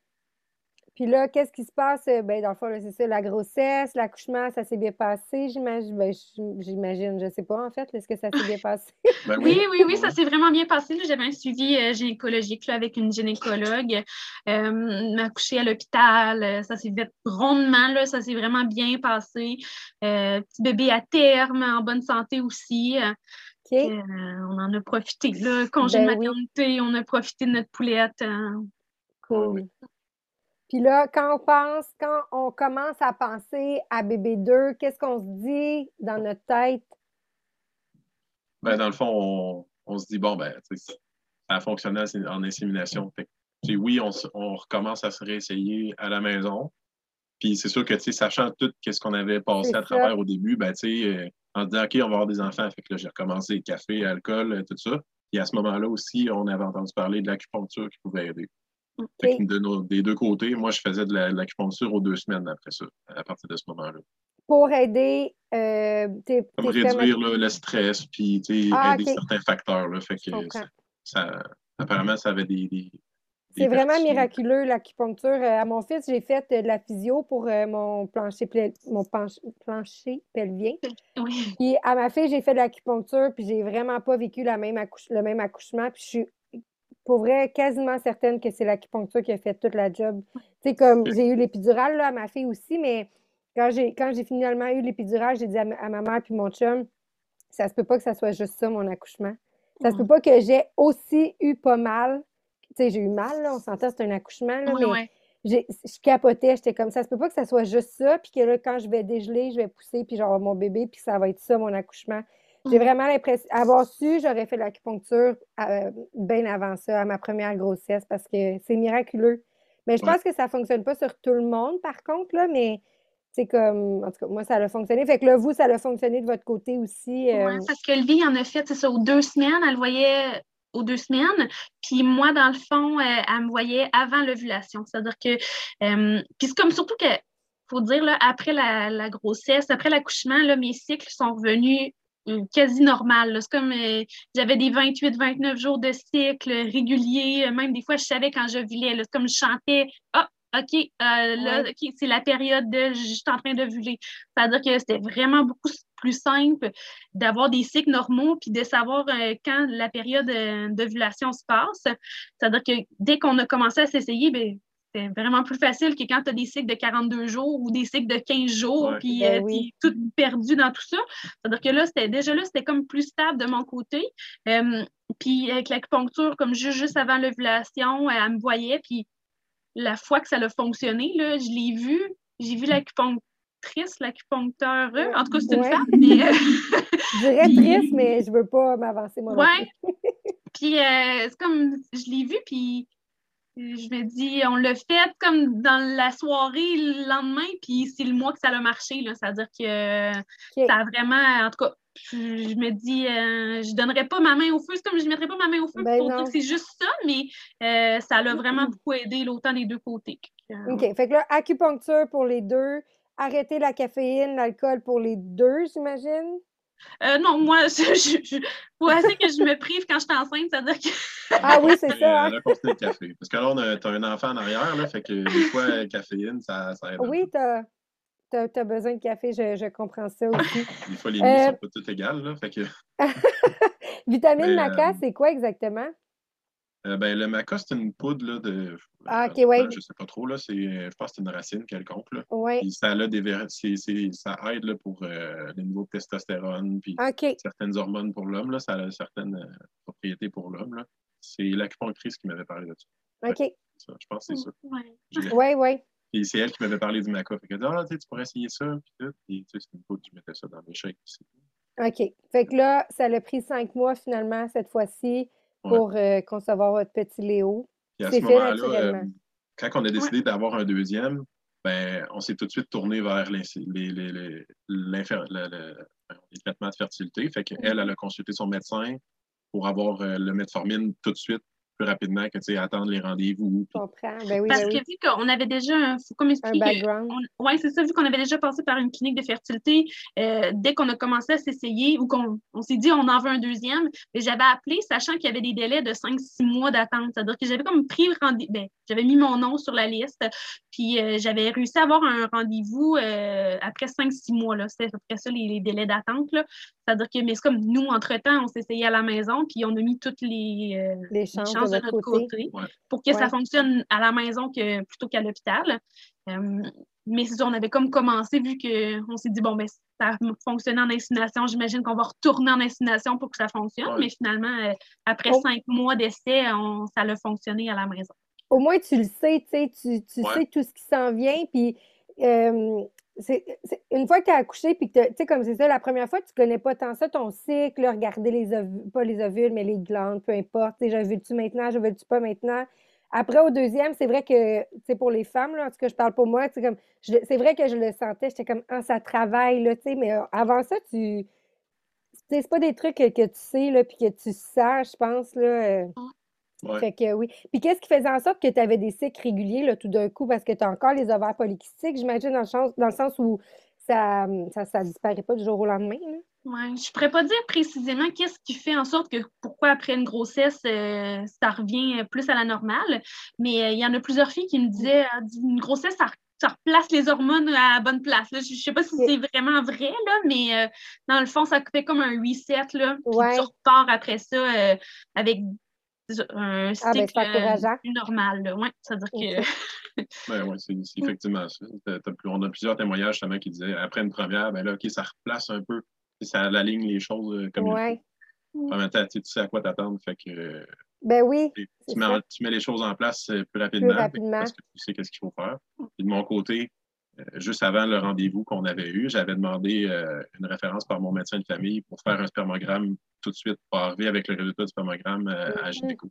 Puis là, qu'est-ce qui se passe? Euh, Ben, dans le fond, c'est ça, la grossesse, l'accouchement, ça s'est bien passé, j'imagine. Ben, j'imagine, je sais pas, en fait, est-ce que ça s'est bien passé? Ben Oui, oui, oui, ça s'est vraiment bien passé. J'avais un suivi euh, gynécologique là, avec une gynécologue. Euh, m'a accouché à l'hôpital. Euh, Ça s'est fait rondement, là. Ça s'est vraiment bien passé. Euh, petit bébé à terme, en bonne santé aussi. Euh, euh, on en a profité. Là. Congé de Ben oui. maternité, on a profité de notre poulette. euh. Cool. Puis là, quand on pense, quand on commence à penser à bébé 2, qu'est-ce qu'on se dit dans notre tête? Ben, dans le fond, on, on se dit, bon, ben, ça a fonctionné en- insémination. Fait oui, on recommence à se réessayer à la maison. Puis c'est sûr que, tu sais, sachant tout ce qu'on avait passé à travers au début, ben, tu sais, euh, en disant, OK, on va avoir des enfants. Fait que là, j'ai recommencé café, alcool, euh, tout ça. Et à ce moment-là aussi, on avait entendu parler de l'acupuncture qui pouvait aider. Fait que de nos- des deux côtés, moi, je faisais de la- de l'acupuncture aux deux semaines après ça, à partir de ce moment-là. Pour aider euh, tes, Comme tes réduire là, le stress, puis tu sais, Ah, aider certains facteurs. Là, fait que ça, ça- apparemment, ça avait des C'est vraiment miraculeux, l'acupuncture. Euh, à mon fils, j'ai fait euh, de la physio pour euh, mon plancher, mon plancher pelvien. Oui. Puis à ma fille, j'ai fait de l'acupuncture, puis j'ai vraiment pas vécu la même le même accouchement. Puis je suis, pour vrai, quasiment certaine que c'est l'acupuncture qui a fait toute la job. Tu sais, comme j'ai eu l'épidurale à ma fille aussi, mais quand j'ai quand j'ai finalement eu l'épidurale, j'ai dit à, ma- à ma mère puis mon chum, ça se peut pas que ça soit juste ça, mon accouchement. Ça se peut pas que j'ai aussi eu pas mal. Tu sais, j'ai eu mal, là, on s'entend, c'est un accouchement, là, Ouais, mais ouais. je capotais, j'étais comme ça. se peut pas que ça soit juste ça, puis que là, quand je vais dégeler, je vais pousser, puis genre mon bébé, puis ça va être ça, mon accouchement. J'ai Mm. vraiment l'impression, avoir su, j'aurais fait de l'acupuncture euh, bien avant ça, à ma première grossesse, parce que c'est miraculeux. Mais je Ouais. pense que ça fonctionne pas sur tout le monde, par contre, là, mais c'est comme, en tout cas, moi, ça a fonctionné. Fait que là, vous, ça a fonctionné de votre côté aussi. euh, Ouais, parce que Levie en a fait, c'est ça, aux deux semaines, elle le voyait aux deux semaines. Puis moi, dans le fond, euh, elle me voyait avant l'ovulation. C'est-à-dire que, euh, puis c'est comme surtout que, faut dire, là, après la, la grossesse, après l'accouchement, mes cycles sont revenus euh, quasi normales. là. C'est comme, j'avais des 28, 29 jours de cycle réguliers. Même des fois, je savais quand j'ovulais. là. C'est comme je chantais, ah, OK, là, Ouais. OK, c'est la période de je suis en train d'ovuler. C'est-à-dire que c'était vraiment beaucoup plus simple d'avoir des cycles normaux puis de savoir euh, quand la période euh, d'ovulation se passe. C'est-à-dire que dès qu'on a commencé à s'essayer, ben, c'est vraiment plus facile que quand tu as des cycles de 42 jours ou des cycles de 15 jours, Ouais. puis Ben euh, oui. tout perdu dans tout ça. C'est-à-dire que là, c'était déjà là, c'était comme plus stable de mon côté. Euh, puis avec l'acupuncture, comme juste, juste avant l'ovulation, elle me voyait, puis la fois que ça a fonctionné, là, je l'ai vu, j'ai vu l'acupunctrice, l'acupuncteur, en tout cas, c'est une Ouais. femme, mais... euh, Je dirais Puis- triste, mais je veux pas m'avancer moi plus. Puis euh, c'est comme, je l'ai vu, puis euh, je me dis, on l'a fait comme dans la soirée le lendemain, puis c'est le mois que ça a marché. C'est-à-dire que ça a vraiment, en tout cas, je, me dis, euh, je donnerais pas ma main au feu. C'est comme je mettrais pas ma main au feu Ben pour non. dire que c'est juste ça, mais euh, ça l'a vraiment beaucoup aidé, là, autant des deux côtés. Euh, OK. Fait que là, acupuncture pour les deux, arrêter la caféine, l'alcool pour les deux, j'imagine? euh, non, moi, je, je, je- faut assez que je me prive quand je suis enceinte, c'est-à-dire que Ah oui, c'est ça. euh, hein? le café. Parce que là, on a, t'as un enfant en arrière, là, fait que des fois, la caféine, ça, ça aide. Oui, tu as, besoin de café, je, je comprends ça aussi. Des fois, les nuits Euh, sont pas toutes égales, là, fait que Vitamine Mais, maca, euh, c'est quoi exactement? Euh, ben, le maca, c'est une poudre là, de. Ah, ok, euh, ouais. Je sais pas trop, là. C'est, je pense que c'est une racine quelconque. Là. Puis ça, a des, ver- c'est- c'est- ça aide là, pour euh, les niveaux de testostérone, puis certaines hormones pour l'homme. Là, ça a certaines euh, propriétés pour l'homme. Là. C'est l'acupunctrice qui m'avait parlé de ça. OK. ça. Je pense que c'est ça. Oui, oui. Puis c'est elle qui m'avait parlé du maca. Fait dit, ah, tu pourrais essayer ça. Puis tout. Puis, tu sais, c'est une poudre, je mettais ça dans mes shakes aussi. OK. Fait que là, ça a pris cinq mois finalement, cette fois-ci, Ouais. pour euh, concevoir votre petit Léo. Puis à ce moment-là, euh, quand on a décidé d'avoir un deuxième, ben, on s'est tout de suite tourné vers les, les, les, les, l'infer- le- le- les traitements de fertilité. Fait qu'elle, elle a consulté son médecin. pour avoir le metformine tout de suite plus rapidement que attendre les rendez-vous. Je comprends. Ben oui, Parce ben que oui. vu qu'on avait déjà un, faut comme expliquer Un que background. on- ouais, c'est ça, vu qu'on avait déjà passé par une clinique de fertilité, euh, dès qu'on a commencé à s'essayer ou qu'on on s'est dit on en veut un deuxième, mais j'avais appelé sachant qu'il y avait des délais de 5-6 mois d'attente. C'est-à-dire que j'avais comme pris rendez-vous, ben, j'avais mis mon nom sur la liste, puis euh, j'avais réussi à avoir un rendez-vous euh, après 5-6 mois. là. C'était à peu près ça les, les délais d'attente. là. C'est-à-dire que, mais c'est comme nous, entre-temps, on essayé à la maison, puis on a mis toutes les, euh, Les les chances, de notre côté. côté Ouais. pour que ça fonctionne à la maison que, plutôt qu'à l'hôpital. Euh, mais c'est ça, on avait comme commencé, vu qu'on s'est dit, bon, ben, ça a fonctionné en insémination, j'imagine qu'on va retourner en insémination pour que ça fonctionne. Ouais. Mais finalement, euh, après Oh. cinq mois d'essai, ça a fonctionné à la maison. Au moins, tu le sais, tu sais, tu, tu Ouais. sais tout ce qui s'en vient. Puis, euh, c'est, une fois que tu as accouché, puis que tu sais, comme c'est ça, la première fois, tu connais pas tant ça, ton cycle, regarder les ovules, pas les ovules, mais les glandes, peu importe. Tu sais, j'ovule-tu maintenant, j'ovule-tu pas maintenant? Après, au deuxième, c'est vrai que, tu sais, pour les femmes, là, en tout cas, je parle pour moi, comme, je- c'est vrai que je le sentais, j'étais comme, ah, ça travaille, là, tu sais, mais euh, avant ça, tu. C'est pas des trucs que, que tu sais, là, puis que tu sens, je pense, là. euh, Ouais. fait que oui. Puis qu'est-ce qui faisait en sorte que tu avais des cycles réguliers là, tout d'un coup? Parce que tu as encore les ovaires polykystiques, j'imagine, dans le, sens- dans le sens où ça ça, ça disparaît pas du jour au lendemain. là? Ouais, je pourrais pas dire précisément qu'est-ce qui fait en sorte que pourquoi après une grossesse, euh, ça revient plus à la normale. Mais euh, il y en a plusieurs filles qui me disaient ah, une grossesse, ça, ça replace les hormones à la bonne place. Là. Je, je sais pas si c'est vraiment vrai, là, mais euh, dans le fond, ça fait comme un reset. Là, puis Ouais. tu repars après ça euh, avec un Ah, ben, cycle c'est encourageant. euh, plus normal. Là. Ouais, c'est-à-dire que. Ben ouais, c'est c'est effectivement ça. T'as- t'as plus- on a plusieurs témoignages justement qui disaient après une première, ben là, OK, ça replace un peu. Ça aligne les choses euh, comme il Ouais. faut. En même temps, tu sais, à quoi t'attendre. Fait que euh, Ben oui, tu, mets, ça. tu mets les choses en place plus rapidement, parce que tu sais qu'est-ce qu'il faut faire. Puis de mon côté, juste avant le rendez-vous qu'on avait eu, j'avais demandé euh, une référence par mon médecin de famille pour faire un spermogramme tout de suite, pour arriver avec le résultat du spermogramme euh, à Mhm. gynéco.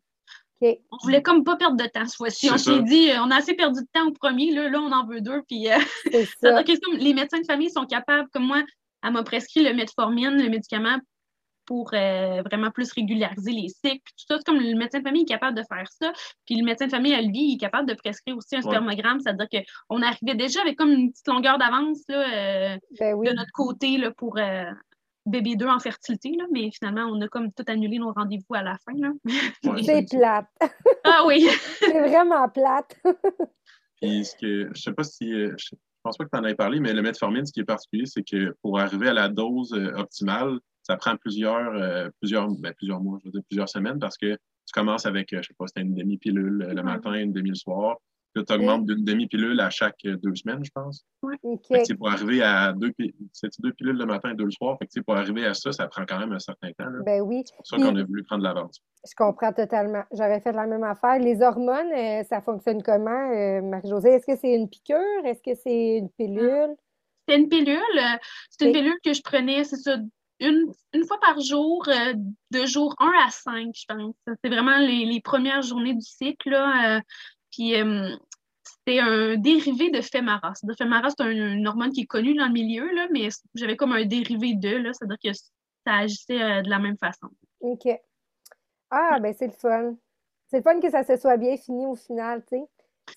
OK. on voulait comme pas perdre de temps ce fois-ci. On s'est dit, euh, on a assez perdu de temps au premier, là, là on en veut deux. Puis, euh, ça. Que comme les médecins de famille sont capables, comme moi, elle m'a prescrit le metformine, le médicament pour euh, vraiment plus régulariser les cycles. Puis tout ça, c'est comme le médecin de famille est capable de faire ça. Puis le médecin de famille, à lui, il est capable de prescrire aussi un Ouais. spermogramme. C'est-à-dire qu'on arrivait déjà avec comme une petite longueur d'avance là, euh, Ben oui. de notre côté là, pour euh, bébé 2 en fertilité. Là, mais finalement, on a comme tout annulé nos rendez-vous à la fin. Là. Ouais, C'est plate. ah oui! C'est vraiment plate. Puis ce que je sais pas si euh, je pense pas que tu en aies parlé, mais le metformine, ce qui est particulier, c'est que pour arriver à la dose euh, optimale, ça prend plusieurs, euh, plusieurs, ben, plusieurs mois, je veux dire plusieurs semaines, parce que tu commences avec, je sais pas, c'était une demi-pilule le Ouais. matin, une demi le soir. Tu augmentes d'une demi-pilule à chaque euh, deux semaines, je pense. OK. Fait que, tu sais, pour arriver à deux, c'est deux pilules le matin et deux le soir? Fait que, pour arriver à ça, ça prend quand même un certain temps. là. Ben oui. C'est pour ça qu'on a voulu prendre l'avance. Je comprends totalement. J'aurais fait la même affaire. Les hormones, euh, ça fonctionne comment, euh, Marie-Josée? Est-ce que c'est une piqûre? Est-ce que c'est une pilule? C'était une pilule. C'est une Oui. pilule que je prenais, c'est ça, une, une fois par jour, euh, de jour 1 à 5, je pense. C'est vraiment les, les premières journées du cycle. Là, euh, puis euh, c'était un dérivé de Femara. Le Femara, c'est un- une hormone qui est connue dans le milieu, là, mais j'avais comme un dérivé de, là, c'est-à-dire que ça agissait euh, de la même façon. OK. Ah, ben c'est le fun. C'est le fun que ça se soit bien fini au final, tu sais.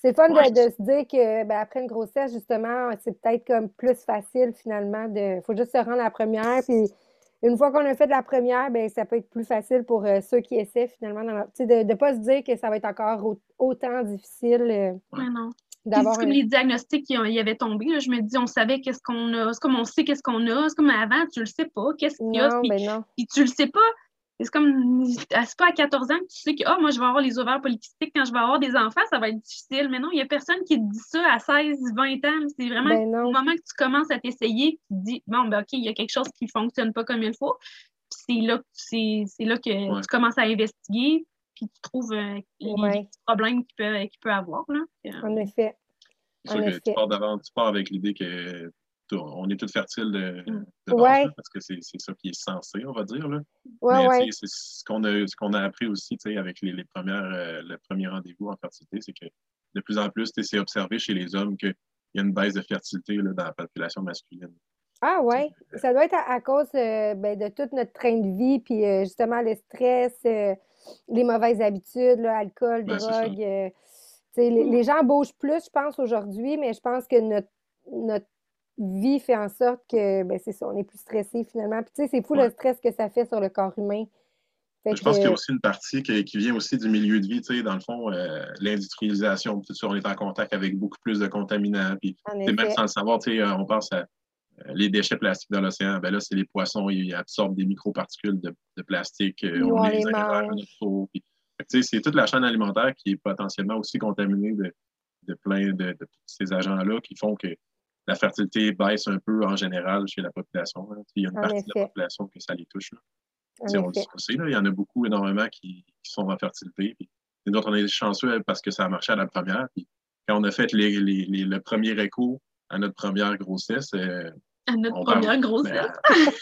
C'est le fun de se dire que ben, après une grossesse, justement, c'est peut-être comme plus facile finalement de. faut juste se rendre à la première. Puis une fois qu'on a fait de la première, ben ça peut être plus facile pour euh, ceux qui essaient finalement. Dans de ne pas se dire que ça va être encore au- autant difficile euh, Ouais, non. D'avoir c'est comme un. les diagnostics qui ont- y avaient tombé. là, je me dis, on savait qu'est-ce qu'on a. C'est comme on sait qu'est-ce qu'on a. C'est comme avant, tu le sais pas. Qu'est-ce qu'il y a. Non, puis- ben non. puis tu le sais pas. C'est comme, c'est pas à 14 ans que tu sais que, ah, moi, je vais avoir les ovaires polykystiques quand je vais avoir des enfants, ça va être difficile. Mais non, il y a personne qui te dit ça à 16, 20 ans. C'est vraiment Ben au moment que tu commences à t'essayer, tu te dis, bon, ben, OK, il y a quelque chose qui fonctionne pas comme il faut. Puis c'est là, que- c'est, c'est là que Ouais. tu commences à investiguer, puis tu trouves euh, les, Ouais. problèmes qu'il peut, qu'il peut avoir. Là. En effet. C'est sûr En que effet. tu pars d'avant, tu pars avec l'idée que on est toutes fertiles de, de Ouais. parce que c'est ça qui est censé, on va dire. Là. Ouais, Mais ouais. c'est ce qu'on a, ce qu'on a appris aussi avec les, les premières, euh, le premier rendez-vous en fertilité, c'est que de plus en plus, c'est observé chez les hommes qu'il y a une baisse de fertilité là, dans la population masculine. Ah ouais, ça doit être à, cause euh, ben, de tout notre train de vie, puis euh, justement le stress, les mauvaises habitudes, l'alcool, Ben, drogue. les, les gens bougent plus, je pense, aujourd'hui, mais je pense que notre, notre vie fait en sorte que, ben, c'est ça, on est plus stressé finalement. Puis tu sais, c'est fou Ouais. le stress que ça fait sur le corps humain. Fait Je pense que- qu'il y a aussi une partie qui, qui vient aussi du milieu de vie, tu sais, dans le fond, euh, l'industrialisation, tout ça, on est en contact avec beaucoup plus de contaminants, puis même sans le savoir, tu sais, euh, on pense à euh, les déchets plastiques dans l'océan, ben là, c'est les poissons, ils absorbent des microparticules de, de plastique, Nous, on on les ingère mange. notre peau, puis- fait que, tu sais, c'est toute la chaîne alimentaire qui est potentiellement aussi contaminée de, de plein de, de ces agents-là qui font que la fertilité baisse un peu en général chez la population. hein. Il y a une En partie de la population que ça les touche. là. On, le effet. on le sait, là, il y en a beaucoup, énormément, qui, qui sont en fertilité. Puis, nous autres, on est chanceux parce que ça a marché à la première. Puis, quand on a fait les, les- les- le premier écho à notre première grossesse, euh, À notre on première parle- grossesse?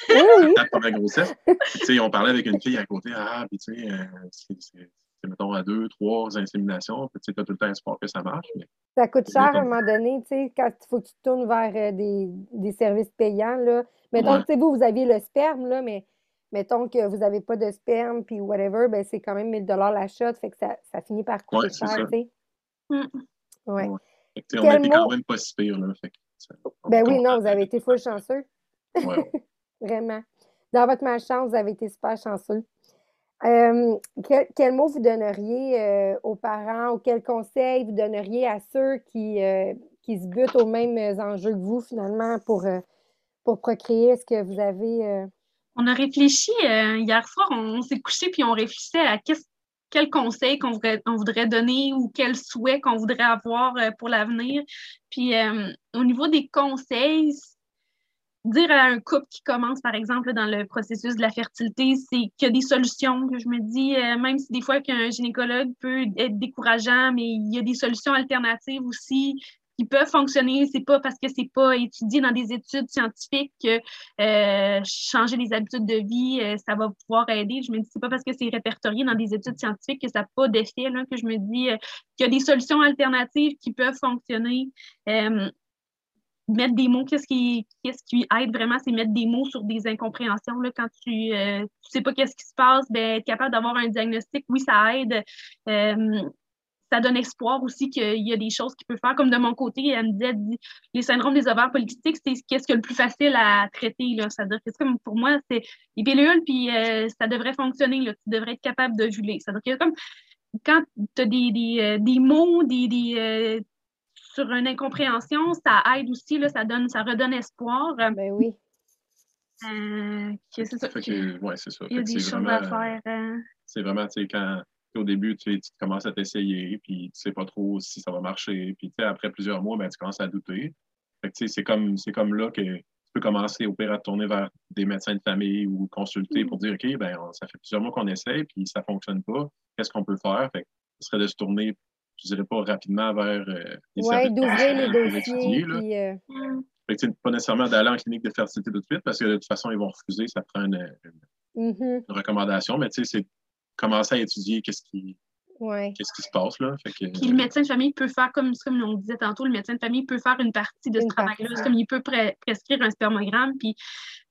ben, Oui, la première grossesse. Puis, tu sais, on parlait avec une fille à côté, ah, puis tu sais, euh, mettons, à deux, trois inséminations, tu sais, t'as tout le temps espoir que ça marche. Mais, Ça coûte cher à un moment donné, tu sais, quand il faut que tu te tournes vers euh, des, des services payants, là. Mettons Ouais. que, tu sais, vous, vous aviez le sperme, là, mais mettons que vous n'avez pas de sperme, puis whatever, ben c'est quand même 1000 la shot, fait que ça, ça finit par coûter Ouais, cher, ça. tu sais. Mm. Ouais. Ouais. fait que, on a quand même pas si pire, là. Fait que, ça- on Ben oui, non, vous avez été full chanceux, Ouais, ouais. vraiment. Dans votre malchance, vous avez été super chanceux. Euh, quel, quel mot vous donneriez euh, aux parents ou quel conseil vous donneriez à ceux qui, euh, qui se butent aux mêmes enjeux que vous, finalement, pour, pour procréer? Est-ce que vous avez. On a réfléchi hier soir, on, s'est couché puis on réfléchissait à qu'est-ce- quel conseil qu'on voudrait, on voudrait donner ou quel souhait qu'on voudrait avoir pour l'avenir. Puis au niveau des conseils, dire à un couple qui commence, par exemple, dans le processus de la fertilité, c'est qu'il y a des solutions, je me dis, euh, même si des fois qu'un gynécologue peut être décourageant, mais il y a des solutions alternatives aussi qui peuvent fonctionner. C'est pas parce que c'est pas étudié dans des études scientifiques que euh, changer les habitudes de vie, euh, ça va pouvoir aider. Je me dis, c'est pas parce que c'est répertorié dans des études scientifiques que ça n'a pas d'effet, que je me dis qu'il y a des solutions alternatives qui peuvent fonctionner. Euh, mettre des mots, qu'est-ce qui, qui aide vraiment, c'est mettre des mots sur des incompréhensions. Là, quand tu ne sais pas qu'est-ce qui se passe, ben, être capable d'avoir un diagnostic, oui, ça aide. Euh, ça donne espoir aussi qu'il y a des choses qu'il peut faire. Comme de mon côté, elle me disait, les syndromes des ovaires polykystiques, c'est qu'est-ce que le plus facile à traiter. Là. C'est-à-dire que c'est comme pour moi, c'est les pilules, puis euh, ça devrait fonctionner. Là. Tu devrais être capable de juler. C'est-à-dire que comme quand tu as des, des, euh, des mots, des, des euh, sur une incompréhension, ça aide aussi, là, ça donne, ça redonne espoir. Ben oui. Euh, que c'est ça. Fait que- ouais, c'est ça. il y a des choses vraiment, à faire. euh, C'est vraiment, tu sais, quand au début, tu, sais, tu commences à t'essayer, puis tu sais pas trop si ça va marcher, puis tu sais, après plusieurs mois, ben, tu commences à douter. Fait que, tu sais, c'est comme, c'est comme là que tu peux commencer au pire à te tourner vers des médecins de famille ou consulter Mm. pour dire, OK, ben, on- ça fait plusieurs mois qu'on essaye, puis ça fonctionne pas. Qu'est-ce qu'on peut faire? Fait que ce serait de se tourner, je dirais pas rapidement vers euh, des Oui, services d'ouvrir les pour dossiers, étudier, là. puis euh, Fait que, pas nécessairement d'aller en clinique de fertilité tout de suite, parce que de toute façon, ils vont refuser, ça prend une, une- mhm, une recommandation, mais tu sais, c'est commencer à étudier qu'est-ce qui, ouais. qu'est-ce qui se passe, là. Fait que, Puis le médecin de famille peut faire, comme, comme on disait tantôt, le médecin de famille peut faire une partie de ce travail-là. comme il peut pre- prescrire un spermogramme, puis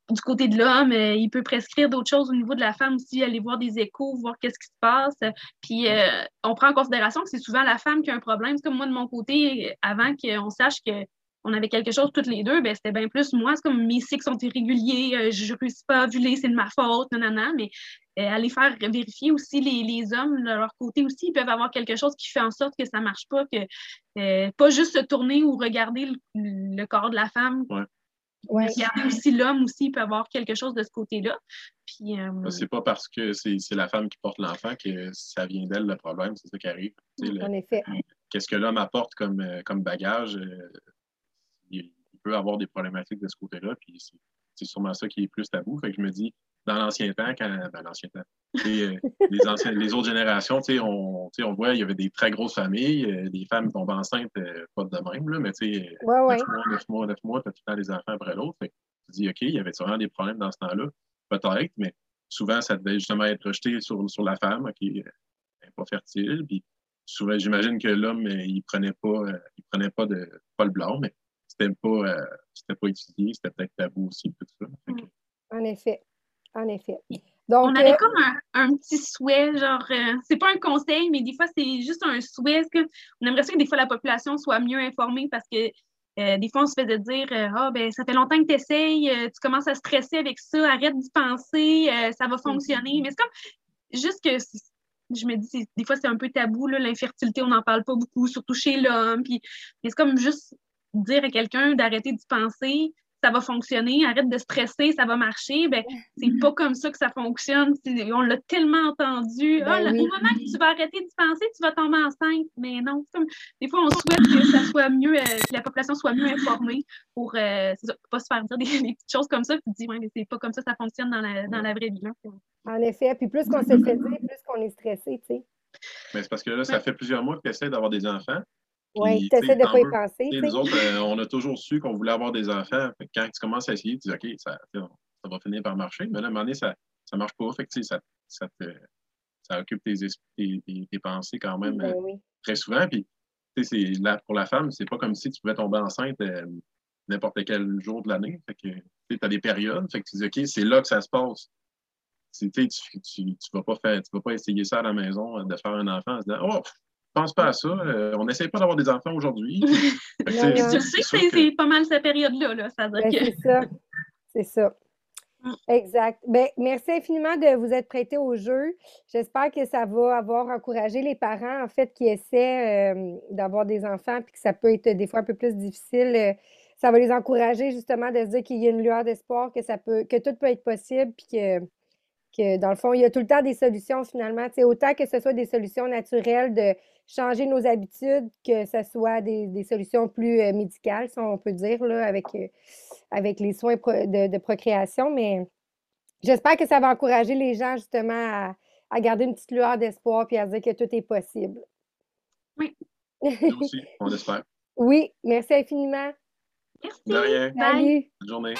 du côté de l'homme, euh, il peut prescrire d'autres choses au niveau de la femme aussi, aller voir des échos, voir qu'est-ce qui se passe. Puis euh, on prend en considération que c'est souvent la femme qui a un problème. C'est comme moi, de mon côté, avant qu'on sache que on avait quelque chose toutes les deux, ben, c'était bien plus moi. C'est comme mes cycles sont irréguliers, euh, je ne réussis pas à ovuler, c'est de ma faute, nanana. Mais euh, aller faire vérifier aussi les, les hommes, de leur côté aussi, ils peuvent avoir quelque chose qui fait en sorte que ça ne marche pas, que pas juste se tourner ou regarder le, corps de la femme. Regarder aussi l'homme aussi, il peut avoir quelque chose de ce côté-là. Puis, euh, C'est pas parce que c'est c'est la femme qui porte l'enfant que ça vient d'elle le problème, c'est ça qui arrive. Tu sais, le- En effet. Qu'est-ce que l'homme apporte comme, euh, comme bagage, euh, il, il peut avoir des problématiques de ce côté-là, puis c'est- c'est sûrement ça qui est plus tabou. Fait que je me dis, dans l'ancien temps, quand. Ben, l'ancien temps. Euh, les, anciens- les autres générations, tu sais, on, tu on voit, il y avait des très grosses familles, euh, des femmes tombent enceintes, euh, pas de même, là, mais tu sais, Ouais, ouais. neuf mois, neuf mois, neuf mois, t'as tout le temps des enfants après l'autre. Tu te dis, OK, il y avait vraiment des problèmes dans ce temps-là? Peut-être, mais souvent, ça devait justement être rejeté sur, sur la femme, OK, elle n'est pas fertile. Puis souvent, j'imagine que l'homme, il prenait pas, il prenait pas de pas le blanc, mais c'était pas, euh, c'était pas étudié, c'était peut-être tabou aussi, tout ça. En effet. En effet. Donc, on avait comme un, petit souhait, genre, c'est pas un conseil, mais des fois, c'est juste un souhait. que on aimerait que des fois la population soit mieux informée parce que euh, des fois, on se de dire euh, Ah, ben, ça fait longtemps que tu essayes, euh, tu commences à stresser avec ça, arrête d'y penser, ça va fonctionner. Mm-hmm. Mais c'est comme juste que je me dis, des fois, c'est un peu tabou, l'infertilité, on n'en parle pas beaucoup, surtout chez l'homme. Puis, c'est comme juste dire à quelqu'un d'arrêter d'y penser, ça va fonctionner, arrête de stresser, ça va marcher. Ben, c'est pas comme ça que ça fonctionne. On l'a tellement entendu. Ben ah, Au moment que tu vas arrêter de penser, tu vas tomber enceinte. Mais non, comme, des fois, on souhaite que ça soit mieux, euh, que la population soit mieux informée pour euh, pas se faire dire des, petites choses comme ça. Puis dire, ouais, mais c'est pas comme ça que ça fonctionne dans la, dans la vraie vie. En effet, puis plus qu'on se fait dire, plus qu'on est stressé, tu sais. Mais c'est parce que là, ça fait plusieurs mois que tu essaies d'avoir des enfants. Oui, tu essaies de ne pas y penser. Nous autres, euh, on a toujours su qu'on voulait avoir des enfants. quand tu commences à essayer, tu dis OK, ça, ça, va finir par marcher. Mais là, à un moment donné, ça ne marche pas. Fait que, ça, ça, te, ça occupe tes, tes, tes, pensées quand même ben euh, très souvent. Puis, pour la femme, c'est pas comme si tu pouvais tomber enceinte euh, n'importe quel jour de l'année. tu as des périodes. Fait que tu dis OK, c'est là que ça se passe. Tu ne tu, tu, vas pas faire, tu vas pas essayer ça à la maison de faire un enfant en se disant Oh, pense pas à ça. Euh, on n'essaie pas d'avoir des enfants aujourd'hui. tu sais que c'est pas mal cette période-là. Là, ben, c'est ça. C'est ça. Mm. Exact. Ben, merci infiniment de vous être prêté au jeu. J'espère que ça va avoir encouragé les parents, en fait, qui essaient euh, d'avoir des enfants, puis que ça peut être des fois un peu plus difficile. Euh, ça va les encourager justement de se dire qu'il y a une lueur d'espoir, que ça peut, que tout peut être possible, puis que que dans le fond, il y a tout le temps des solutions finalement. C'est autant que ce soit des solutions naturelles de changer nos habitudes, que ce soit des, solutions plus euh, médicales, si on peut dire, là, avec, euh, avec les soins de, procréation. Mais j'espère que ça va encourager les gens justement à, à garder une petite lueur d'espoir puis à dire que tout est possible. Oui. Nous aussi, on espère. Oui, merci infiniment. Merci. De rien. Salut. Bonne journée.